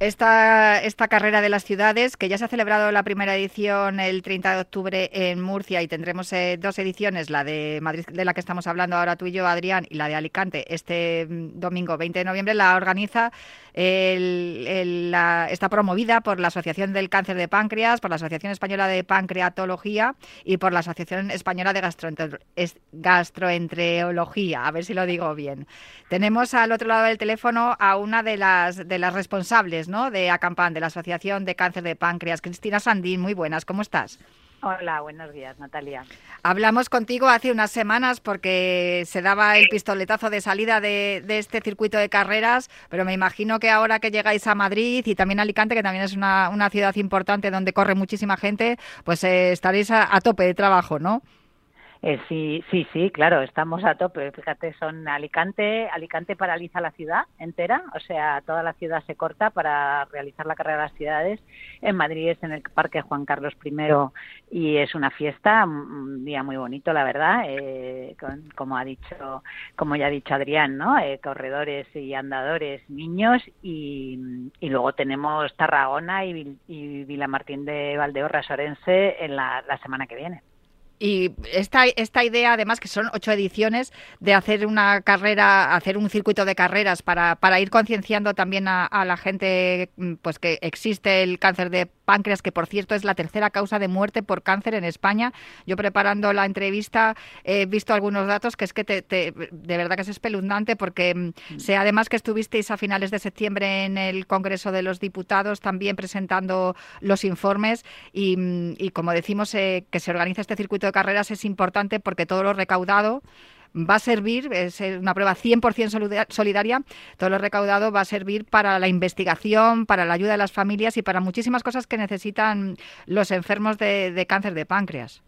Esta, carrera de las ciudades, que ya se ha celebrado la primera edición el 30 de octubre en Murcia y tendremos eh, dos ediciones, la de Madrid, de la que estamos hablando ahora tú y yo, Adrián, y la de Alicante, este mm, domingo 20 de noviembre, la organiza, está promovida por la Asociación del Cáncer de Páncreas, por la Asociación Española de Pancreatología y por la Asociación Española de Gastroenterología, a ver si lo digo bien. Tenemos al otro lado del teléfono a una de las, de las responsables ¿no? de ACAMPAN, de la Asociación de Cáncer de Páncreas. Cristina Sandín, muy buenas, ¿cómo estás? Hola, buenos días, Natalia. Hablamos contigo hace unas semanas porque se daba el pistoletazo de salida de, este circuito de carreras, pero me imagino que ahora que llegáis a Madrid y también a Alicante, que también es una, ciudad importante donde corre muchísima gente, pues eh, estaréis a tope de trabajo, ¿no? Eh, sí, sí, sí, claro, estamos a tope. Fíjate, son Alicante, Alicante paraliza la ciudad entera, o sea, toda la ciudad se corta para realizar la carrera de las ciudades. En Madrid es en el Parque Juan Carlos I y es una fiesta, un día muy bonito, la verdad, eh, como ha dicho, como ya ha dicho Adrián, ¿no? Eh, corredores y andadores, niños y, luego tenemos Tarragona y, y Vilamartín de Valdeorras Orense en la semana que viene. Y esta, esta idea, además, que son ocho ediciones, de hacer una carrera, hacer un circuito de carreras para, para ir concienciando también a, a, la gente mm, pues que existe el cáncer de páncreas, que por cierto es la tercera causa de muerte por cáncer en España. Yo preparando la entrevista he visto algunos datos que es que te, de verdad que es espeluznante porque mm, mm. sé además que estuvisteis a finales de septiembre en el Congreso de los Diputados también presentando los informes y, y como decimos eh, que se organiza este circuito carreras es importante porque todo lo recaudado va a servir, es una prueba 100% solidaria, todo lo recaudado va a servir para la investigación, para la ayuda de las familias y para muchísimas cosas que necesitan los enfermos de cáncer de páncreas.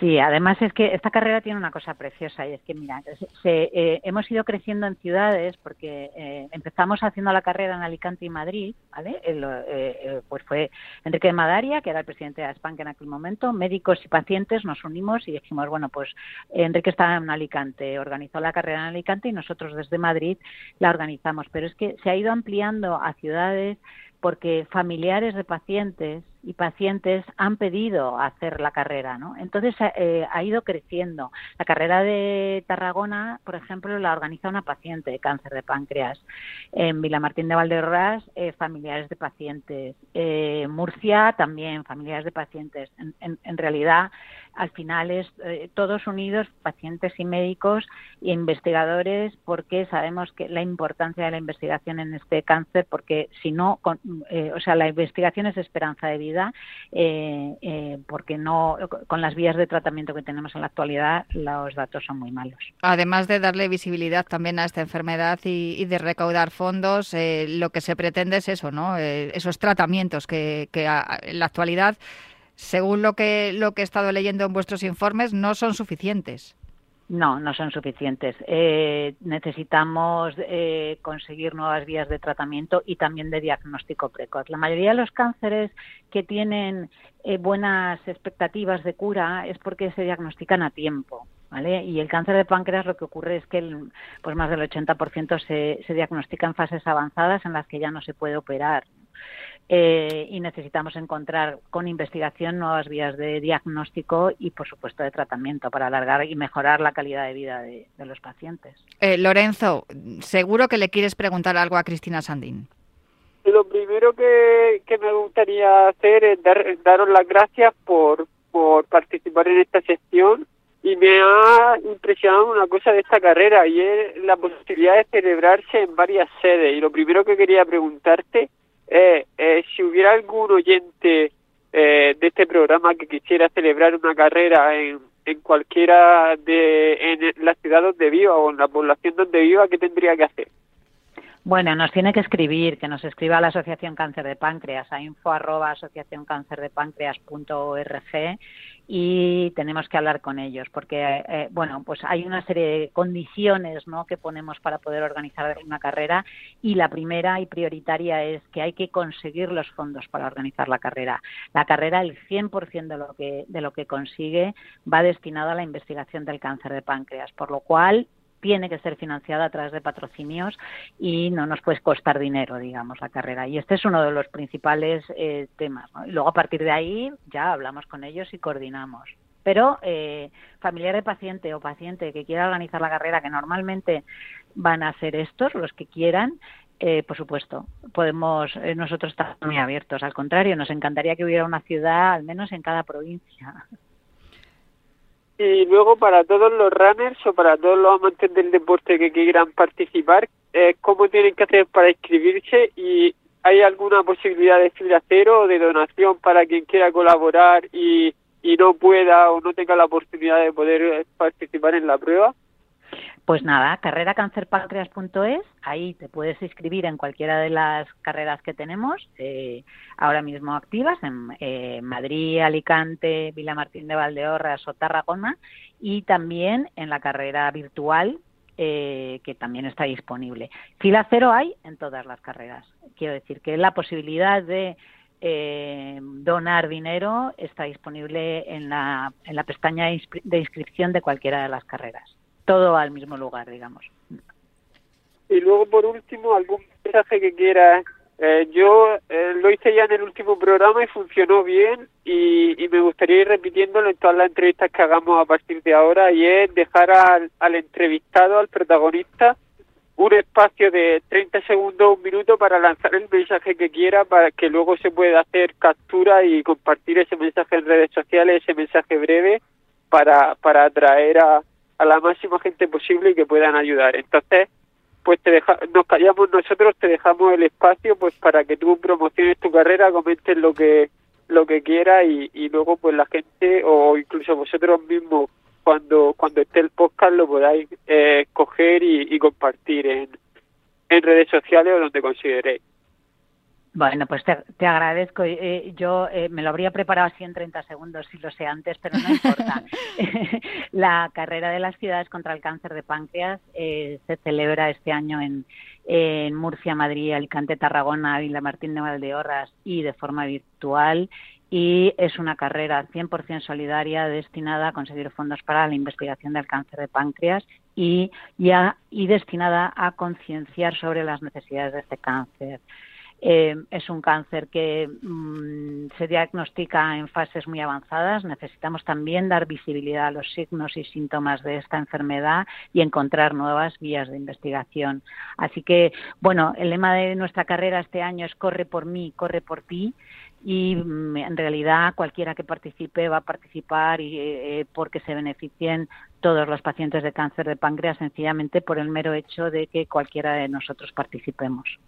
Sí, además es que esta carrera tiene una cosa preciosa y es que, mira, se, eh, hemos ido creciendo en ciudades porque eh, empezamos haciendo la carrera en Alicante y Madrid, ¿vale? Eh, pues fue Enrique de Madaria, que era el presidente de España en aquel momento, médicos y pacientes nos unimos y dijimos, bueno, pues Enrique estaba en Alicante, organizó la carrera en Alicante y nosotros desde Madrid la organizamos, pero es que se ha ido ampliando a ciudades porque familiares de pacientes y pacientes han pedido hacer la carrera, ¿no? Entonces eh, ha ido creciendo. La carrera de Tarragona, por ejemplo, la organiza una paciente de cáncer de páncreas. En Vilamartín de Valderras, eh, familiares de pacientes. Eh, Murcia, también familiares de pacientes. en realidad, al final es eh, todos unidos, pacientes y médicos e investigadores, porque sabemos que la importancia de la investigación en este cáncer, porque si no, eh, o sea, la investigación es esperanza de vida, eh, porque no, con las vías de tratamiento que tenemos en la actualidad, los datos son muy malos. Además de darle visibilidad también a esta enfermedad y, de recaudar fondos, lo que se pretende es eso, ¿no? esos tratamientos que en la actualidad según lo que, lo que he estado leyendo en vuestros informes, no son suficientes. No, no son suficientes. Eh, necesitamos eh, conseguir nuevas vías de tratamiento y también de diagnóstico precoz. La mayoría de los cánceres que tienen eh, buenas expectativas de cura es porque se diagnostican a tiempo. ¿Vale? Y el cáncer de páncreas lo que ocurre es que el, pues más del 80% se, se diagnostica en fases avanzadas en las que ya no se puede operar. Eh, y necesitamos encontrar con investigación nuevas vías de diagnóstico y, por supuesto, de tratamiento para alargar y mejorar la calidad de vida de, los pacientes. Eh, Lorenzo, seguro que le quieres preguntar algo a Cristina Sandín. Lo primero que, me gustaría hacer es daros las gracias por, por participar en esta sesión y me ha impresionado una cosa de esta carrera y es la posibilidad de celebrarse en varias sedes. Y lo primero que quería preguntarte eh, eh, si hubiera algún oyente eh, de este programa que quisiera celebrar una carrera en, en cualquiera de en la ciudad donde viva o en la población donde viva, ¿qué tendría que hacer? Bueno, nos tiene que escribir, que nos escriba a la Asociación Cáncer de Páncreas, a info arroba y tenemos que hablar con ellos porque, eh, bueno, pues hay una serie de condiciones ¿no? que ponemos para poder organizar una carrera y la primera y prioritaria es que hay que conseguir los fondos para organizar la carrera. La carrera, el 100% de lo que, de lo que consigue va destinado a la investigación del cáncer de páncreas, por lo cual tiene que ser financiada a través de patrocinios y no nos puede costar dinero, digamos, la carrera. Y este es uno de los principales eh, temas. Y luego a partir de ahí ya hablamos con ellos y coordinamos. Pero eh, familiar de paciente o paciente que quiera organizar la carrera, que normalmente van a ser estos, los que quieran, eh, por supuesto, podemos eh, nosotros estar muy abiertos. Al contrario, nos encantaría que hubiera una ciudad, al menos en cada provincia. Y luego para todos los runners o para todos los amantes del deporte que quieran participar, eh, ¿cómo tienen que hacer para inscribirse? ¿Y hay alguna posibilidad de fila cero o de donación para quien quiera colaborar y, y no pueda o no tenga la oportunidad de poder eh, participar en la prueba? Pues nada, carreracancerpancreas.es, ahí te puedes inscribir en cualquiera de las carreras que tenemos eh, ahora mismo activas en eh, Madrid, Alicante, Villamartín de Valdeorras o Tarragona y también en la carrera virtual eh, que también está disponible. Fila cero hay en todas las carreras. Quiero decir que la posibilidad de eh, donar dinero está disponible en la, en la pestaña de inscripción de cualquiera de las carreras todo al mismo lugar, digamos. Y luego, por último, algún mensaje que quieras. Eh, yo eh, lo hice ya en el último programa y funcionó bien y, y, me gustaría ir repitiéndolo en todas las entrevistas que hagamos a partir de ahora y es dejar al, al entrevistado, al protagonista, un espacio de 30 segundos, un minuto para lanzar el mensaje que quiera para que luego se pueda hacer captura y compartir ese mensaje en redes sociales, ese mensaje breve para, para atraer a, a la máxima gente posible y que puedan ayudar. Entonces, pues te deja, nos callamos nosotros, te dejamos el espacio pues para que tú promociones tu carrera, comentes lo que lo que quieras y, y luego pues la gente o incluso vosotros mismos cuando cuando esté el podcast lo podáis eh, coger y, y compartir en, en redes sociales o donde consideréis. Bueno, pues te, te agradezco. Eh, yo eh, me lo habría preparado así en 30 segundos si lo sé antes, pero no importa. la carrera de las ciudades contra el cáncer de páncreas eh, se celebra este año en, en Murcia, Madrid, Alicante, Tarragona, Villa Martín de Valdeorras y de forma virtual. Y es una carrera 100% solidaria destinada a conseguir fondos para la investigación del cáncer de páncreas y, ya, y destinada a concienciar sobre las necesidades de este cáncer. Eh, es un cáncer que mmm, se diagnostica en fases muy avanzadas. Necesitamos también dar visibilidad a los signos y síntomas de esta enfermedad y encontrar nuevas vías de investigación. Así que, bueno, el lema de nuestra carrera este año es corre por mí, corre por ti y mm, en realidad cualquiera que participe va a participar y, eh, porque se beneficien todos los pacientes de cáncer de páncreas sencillamente por el mero hecho de que cualquiera de nosotros participemos.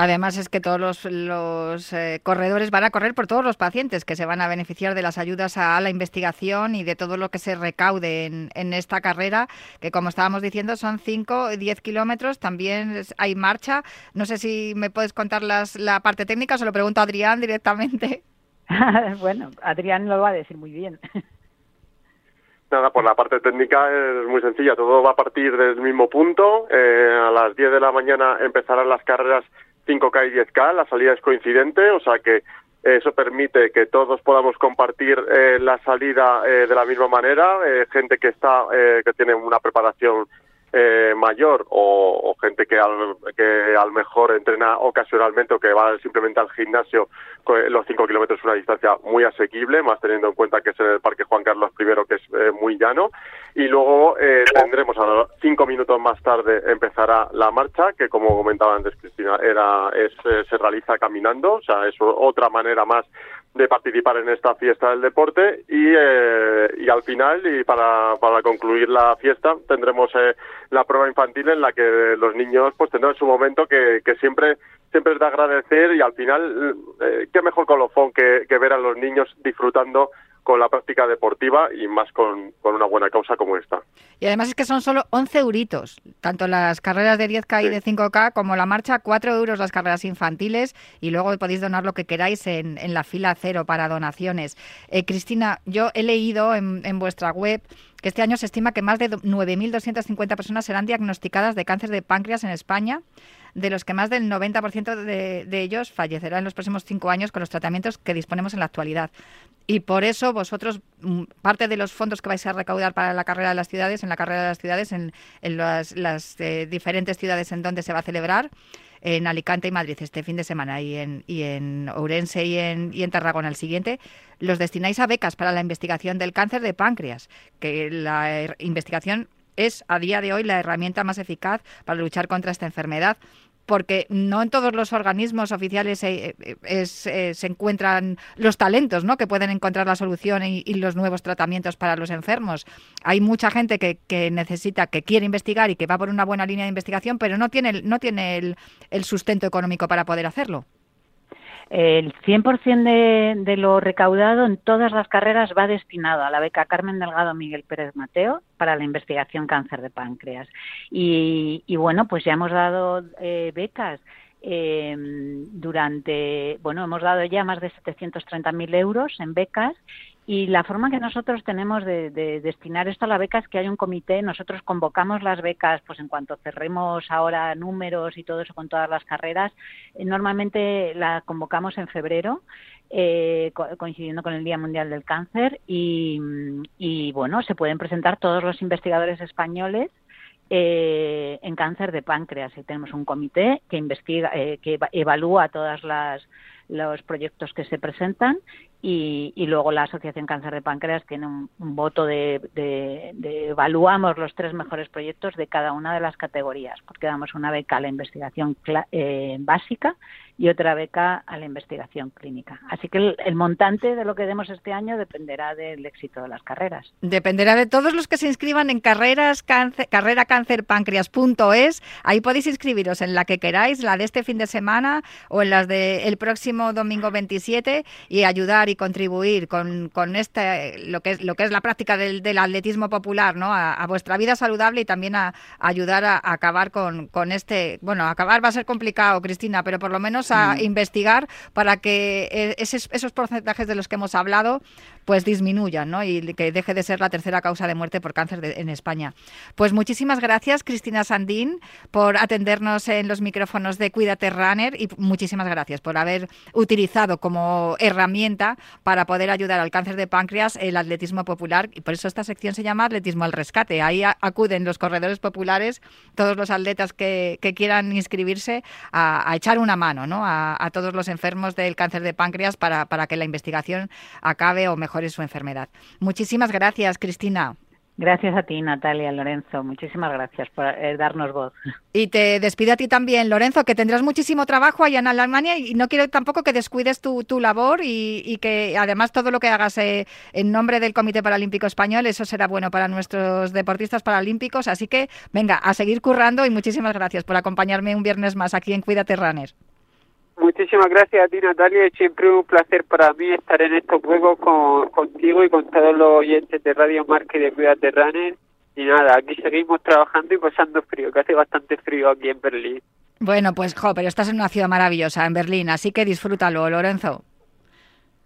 Además es que todos los, los eh, corredores van a correr por todos los pacientes que se van a beneficiar de las ayudas a, la investigación y de todo lo que se recaude en, en esta carrera, que como estábamos diciendo son 5, 10 kilómetros, también hay marcha. No sé si me puedes contar las, la parte técnica, se lo pregunto a Adrián directamente. bueno, Adrián lo va a decir muy bien. Nada, pues la parte técnica es muy sencilla, todo va a partir del mismo punto. Eh, a las 10 de la mañana empezarán las carreras 5K y 10K, la salida es coincidente, o sea que eso permite que todos podamos compartir eh, la salida eh, de la misma manera, eh, gente que está eh, que tiene una preparación eh, mayor o, gente que al, que al mejor entrena ocasionalmente o que va simplemente al gimnasio, los 5 kilómetros es una distancia muy asequible, más teniendo en cuenta que es en el Parque Juan Carlos I, que es eh, muy llano. Y luego eh, tendremos a cinco minutos más tarde empezará la marcha, que como comentaba antes Cristina, era es, eh, se realiza caminando, o sea, es otra manera más de participar en esta fiesta del deporte y, eh, y al final y para, para concluir la fiesta tendremos eh, la prueba infantil en la que los niños pues tendrán su momento que, que siempre siempre es de agradecer y al final eh, qué mejor colofón que, que ver a los niños disfrutando con la práctica deportiva y más con, con, una buena causa como esta. Y además es que son solo 11 euritos, tanto las carreras de 10K sí. y de 5K como la marcha, 4 euros las carreras infantiles y luego podéis donar lo que queráis en, en la fila cero para donaciones. Eh, Cristina, yo he leído en, en vuestra web que este año se estima que más de 9.250 personas serán diagnosticadas de cáncer de páncreas en España, de los que más del 90% de, de ellos fallecerán en los próximos cinco años con los tratamientos que disponemos en la actualidad. Y por eso vosotros, mm, parte de los fondos que vais a recaudar para la carrera de las ciudades, en la carrera de las ciudades, en, las, eh, diferentes ciudades en donde se va a celebrar, en Alicante y Madrid este fin de semana y en, y en Ourense y en, y en Tarragona el siguiente, los destináis a becas para la investigación del cáncer de páncreas, que la investigación es a día de hoy la herramienta más eficaz para luchar contra esta enfermedad porque no en todos los organismos oficiales eh, eh, eh, se encuentran los talentos ¿no? que pueden encontrar la solución y, los nuevos tratamientos para los enfermos. Hay mucha gente que, necesita, que quiere investigar y que va por una buena línea de investigación, pero no tiene, no tiene el sustento económico para poder hacerlo. El 100% de, de lo recaudado en todas las carreras va destinado a la beca Carmen Delgado Miguel Pérez Mateo para la investigación cáncer de páncreas. Y, bueno, pues ya hemos dado eh, becas eh, durante, bueno, hemos dado ya más de 730.000 euros en becas y la forma que nosotros tenemos de, destinar esto a la beca es que hay un comité, nosotros convocamos las becas, pues en cuanto cerremos ahora números y todo eso con todas las carreras, eh, normalmente la convocamos en febrero, eh, coincidiendo con el Día Mundial del Cáncer, y, bueno, se pueden presentar todos los investigadores españoles eh, en cáncer de páncreas. Y tenemos un comité que investiga, que evalúa todas las los proyectos que se presentan y, luego la Asociación Cáncer de Páncreas tiene un, voto de, evaluamos los tres mejores proyectos de cada una de las categorías, porque damos una beca a la investigación eh, básica y otra beca a la investigación clínica. Así que el, montante de lo que demos este año dependerá del éxito de las carreras. Dependerá de todos los que se inscriban en carreras cáncer. Ahí podéis inscribiros en la que queráis, la de este fin de semana o en las del próximo domingo 27 y ayudar y contribuir con, con este, lo, que es, lo que es la práctica del, atletismo popular, ¿no? A, vuestra vida saludable y también a, ayudar a, acabar con, con este, bueno, acabar va a ser complicado, Cristina, pero por lo menos a mm. investigar para que eh, esos, esos porcentajes de los que hemos hablado pues disminuyan ¿no? y que deje de ser la tercera causa de muerte por cáncer en España. Pues muchísimas gracias, Cristina Sandín, por atendernos en los micrófonos de Cuídate Runner y muchísimas gracias por haber utilizado como herramienta para poder ayudar al cáncer de páncreas el atletismo popular y por eso esta sección se llama Atletismo al Rescate. Ahí acuden los corredores populares, todos los atletas que, quieran inscribirse a, echar una mano ¿no? a, todos los enfermos del cáncer de páncreas para, para que la investigación acabe o mejor su enfermedad. Muchísimas gracias, Cristina. Gracias a ti, Natalia, Lorenzo. Muchísimas gracias por eh, darnos voz. Y te despido a ti también, Lorenzo, que tendrás muchísimo trabajo allá en Alemania y no quiero tampoco que descuides tu, labor y, que además todo lo que hagas eh, en nombre del Comité Paralímpico Español, eso será bueno para nuestros deportistas paralímpicos. Así que venga, a seguir currando y muchísimas gracias por acompañarme un viernes más aquí en Cuídate Runner. Muchísimas gracias a ti, Natalia. Es siempre un placer para mí estar en estos juegos con, contigo y con todos los oyentes de Radio Marque de Cuídate Runner. Y nada, aquí seguimos trabajando y pasando frío, que hace bastante frío aquí en Berlín. Bueno, pues, jo, pero estás en una ciudad maravillosa, en Berlín, así que disfrútalo, Lorenzo.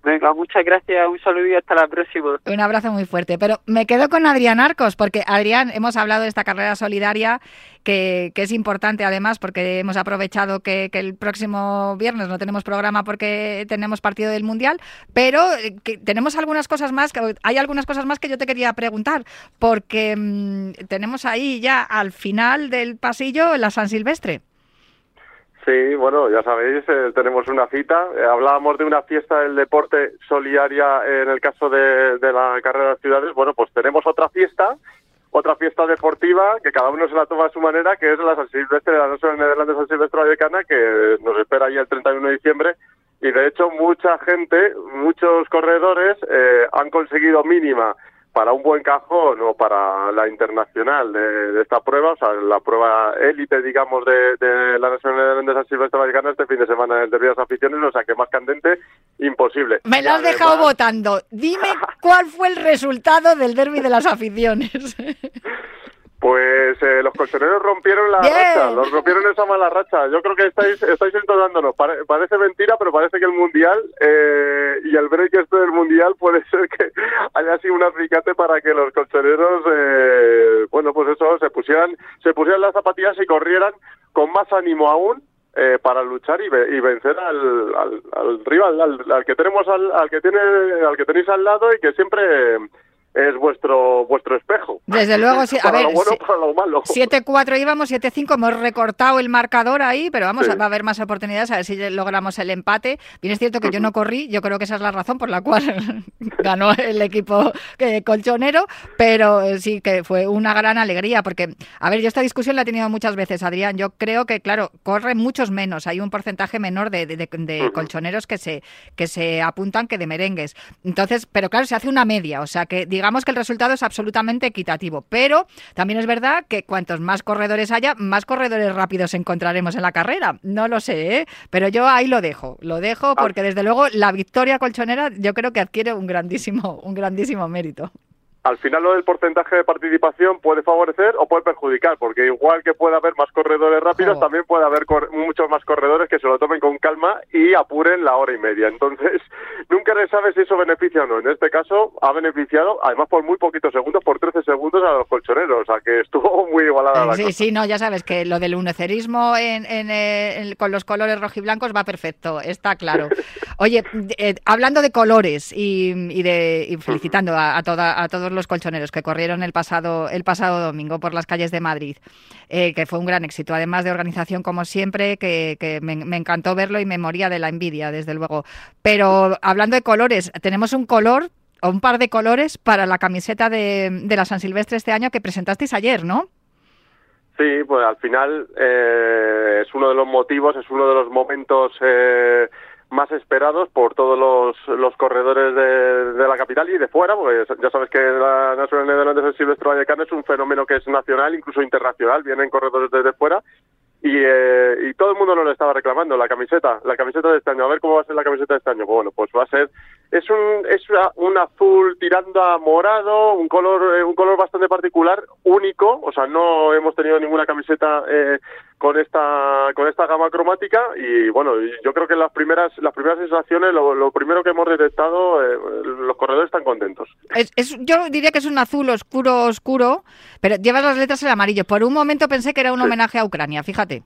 Venga, muchas gracias, un saludo y hasta la próxima. Un abrazo muy fuerte. Pero me quedo con Adrián Arcos, porque Adrián, hemos hablado de esta carrera solidaria que, es importante además, porque hemos aprovechado que, el próximo viernes no tenemos programa porque tenemos partido del Mundial, pero eh, que tenemos algunas cosas más, hay algunas cosas más que yo te quería preguntar, porque mm, tenemos ahí ya al final del pasillo la San Silvestre. Sí, bueno, ya sabéis, eh, tenemos una cita. Eh, hablábamos de una fiesta del deporte solidaria en el caso de, la carrera de ciudades. Bueno, pues tenemos otra fiesta, otra fiesta deportiva que cada uno se la toma a su manera, que es la San Silvestre, la Nación Nederlanda San Silvestre Vallecana, que nos espera ahí el 31 de diciembre. Y de hecho, mucha gente, muchos corredores eh, han conseguido mínima para un buen cajón o para la internacional de, esta prueba, o sea, la prueba élite, digamos, de, la Nacional de San Silvestre Vaticana este fin de semana en el Derby de las Aficiones, o sea, que más candente, imposible. Me lo has dejado votando. Dime cuál fue el resultado del Derby de las Aficiones. Pues eh, los colchoneros rompieron la Bien. racha, los rompieron esa mala racha. Yo creo que estáis, estáis entonándonos. Pare- parece mentira, pero parece que el Mundial eh, y el break este del Mundial puede ser que haya sido un acicate para que los colchoneros, eh, bueno, pues eso, se pusieran, se pusieran las zapatillas y corrieran con más ánimo aún eh, para luchar y, ve- y vencer al, al, al rival, al, al que tenemos, al, al que tiene, al que tenéis al lado y que siempre es vuestro vuestro espejo. Desde luego, sí. A para ver, lo bueno, sí. para lo malo. 7-4 íbamos, 7-5 hemos recortado el marcador ahí, pero vamos, Sí. va a haber más oportunidades a ver si logramos el empate. Bien es cierto que yo no corrí, yo creo que esa es la razón por la cual ganó el equipo eh, colchonero, pero eh, sí que fue una gran alegría, porque, a ver, yo esta discusión la he tenido muchas veces, Adrián, yo creo que, claro, corren muchos menos, hay un porcentaje menor de, de- de- colchoneros que se, que se apuntan que de merengues. Entonces, pero claro, se hace una media, o sea que digamos que el resultado es absolutamente equitativo, pero también es verdad que cuantos más corredores haya, más corredores rápidos encontraremos en la carrera. No lo sé, ¿eh? pero yo ahí lo dejo, lo dejo porque desde luego la victoria colchonera yo creo que adquiere un grandísimo, un grandísimo mérito. Al final lo del porcentaje de participación puede favorecer o puede perjudicar, porque igual que puede haber más corredores rápidos, también puede haber cor- muchos más corredores que se lo tomen con calma y apuren la hora y media. Entonces, nunca se sabe si eso beneficia o no. En este caso, ha beneficiado, además por muy poquitos segundos, por 13 segundos a los colchoneros, o sea que estuvo muy igualada la Sí, cosa. sí, no, ya sabes que lo del unocerismo en, en, eh, en- con los colores rojiblancos va perfecto, está claro. Oye, eh, hablando de colores y, y de y felicitando a, a toda- a todos los colchoneros que corrieron el pasado el pasado domingo por las calles de Madrid, eh, que fue un gran éxito, además de organización como siempre, que, que me, me encantó verlo y me moría de la envidia, desde luego. Pero hablando de colores, tenemos un color o un par de colores para la camiseta de, de la San Silvestre este año que presentasteis ayer, ¿no? Sí, pues al final eh, es uno de los motivos, es uno de los momentos eh, más esperados por todos los, los corredores de, de la capital y de fuera, porque ya sabes que la National Netherlands de Silvestre Vallecano es un fenómeno que es nacional, incluso internacional, vienen corredores desde fuera y, eh, y todo el mundo nos lo estaba reclamando, la camiseta, la camiseta de este año, a ver cómo va a ser la camiseta de este año. Bueno, pues va a ser, es un, es un azul tirando a morado, un color, eh, un color bastante particular, único, o sea, no hemos tenido ninguna camiseta eh, con esta, con esta gama cromática y bueno, yo creo que las primeras, las primeras sensaciones, lo, lo primero que hemos detectado, eh, los corredores están contentos. Es, es- yo diría que es un azul oscuro, oscuro, pero lleva las letras en amarillo. Por un momento pensé que era un Sí. homenaje a Ucrania, fíjate.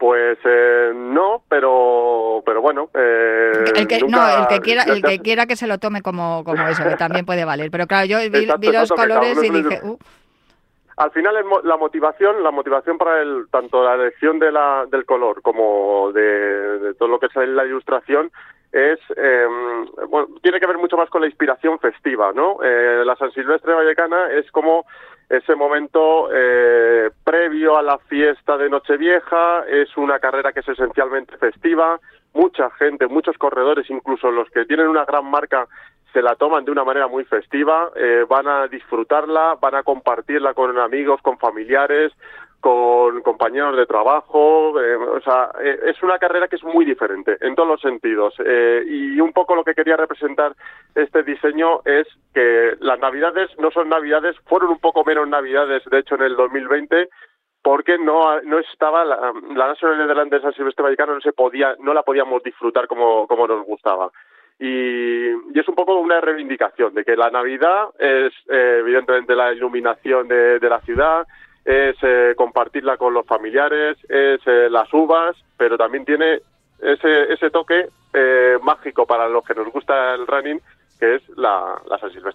Pues eh, no, pero pero bueno. Eh, El que, nunca- no, el que quiera, el que quiera que se lo tome como, como eso, que también puede valer. Pero claro, yo vi, Exacto, vi los exacto, colores y dije, uh, Al final la motivación, la motivación para el tanto la elección de la, del color como de, de todo lo que es la ilustración es eh, bueno, tiene que ver mucho más con la inspiración festiva, ¿no? Eh, la San Silvestre Vallecana es como ese momento eh, previo a la fiesta de Nochevieja, es una carrera que es esencialmente festiva, mucha gente, muchos corredores, incluso los que tienen una gran marca, se la toman de una manera muy festiva, eh, van a disfrutarla, van a compartirla con amigos, con familiares, con compañeros de trabajo, eh, o sea, eh, es una carrera que es muy diferente en todos los sentidos. eh, y un poco lo que quería representar este diseño es que las navidades no son navidades, fueron un poco menos navidades, de hecho, en el 2020, porque no, no estaba la, la National Netherlands de San Silvestre Vallecano no se podía, no la podíamos disfrutar como, como nos gustaba. Y, y es un poco una reivindicación de que la Navidad es eh, evidentemente la iluminación de, de la ciudad, es eh, compartirla con los familiares, es eh, las uvas, pero también tiene ese, ese toque eh, mágico para los que nos gusta el running, que es la, la San Silvestre.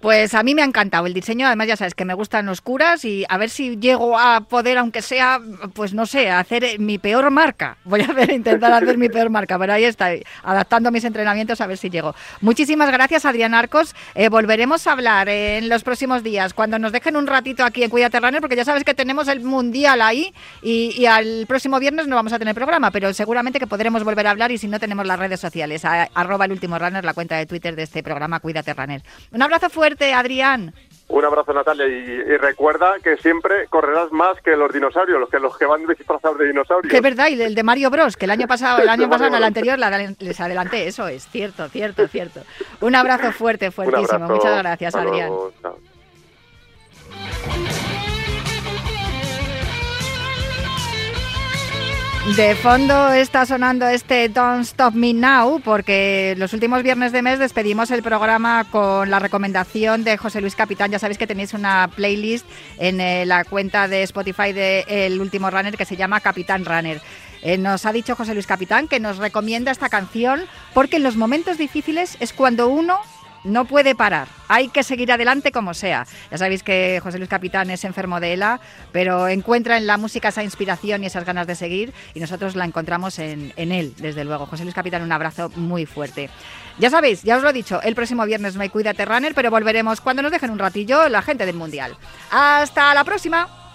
Pues a mí me ha encantado el diseño, además ya sabes que me gustan oscuras y a ver si llego a poder, aunque sea, pues no sé, hacer eh, mi peor marca. Voy a hacer, intentar hacer mi peor marca, pero ahí está, adaptando mis entrenamientos a ver si llego. Muchísimas gracias, Adrián Arcos. Eh, volveremos a hablar eh, en los próximos días, cuando nos dejen un ratito aquí en Cuídate Runner, porque ya sabes que tenemos el Mundial ahí y, y al próximo viernes no vamos a tener programa, pero seguramente que podremos volver a hablar y si no tenemos las redes sociales, arroba el último runner, la cuenta de Twitter de este programa Cuídate Runner. Un abrazo fuerte, Adrián. Un abrazo, Natalia, y, y recuerda que siempre correrás más que los dinosaurios, los que los que van disfrazados de dinosaurios. Que es verdad, y el de Mario Bros, que el año pasado, el año pasado, en el anterior, la les adelanté, eso es, cierto, cierto, cierto. Un abrazo fuerte, fuertísimo. abrazo. Muchas gracias, Adrián. Chao. De fondo está sonando este Don't Stop Me Now porque los últimos viernes de mes despedimos el programa con la recomendación de José Luis Capitán. Ya sabéis que tenéis una playlist en eh, la cuenta de Spotify de El Último Runner que se llama Capitán Runner. Eh, nos ha dicho José Luis Capitán que nos recomienda esta canción porque en los momentos difíciles es cuando uno no puede parar. Hay que seguir adelante como sea. Ya sabéis que José Luis Capitán es enfermo de ELA, pero encuentra en la música esa inspiración y esas ganas de seguir y nosotros la encontramos en, en él, desde luego. José Luis Capitán, un abrazo muy fuerte. Ya sabéis, ya os lo he dicho, el próximo viernes no hay Cuídate Runner, pero volveremos cuando nos dejen un ratillo la gente del Mundial. ¡Hasta la próxima!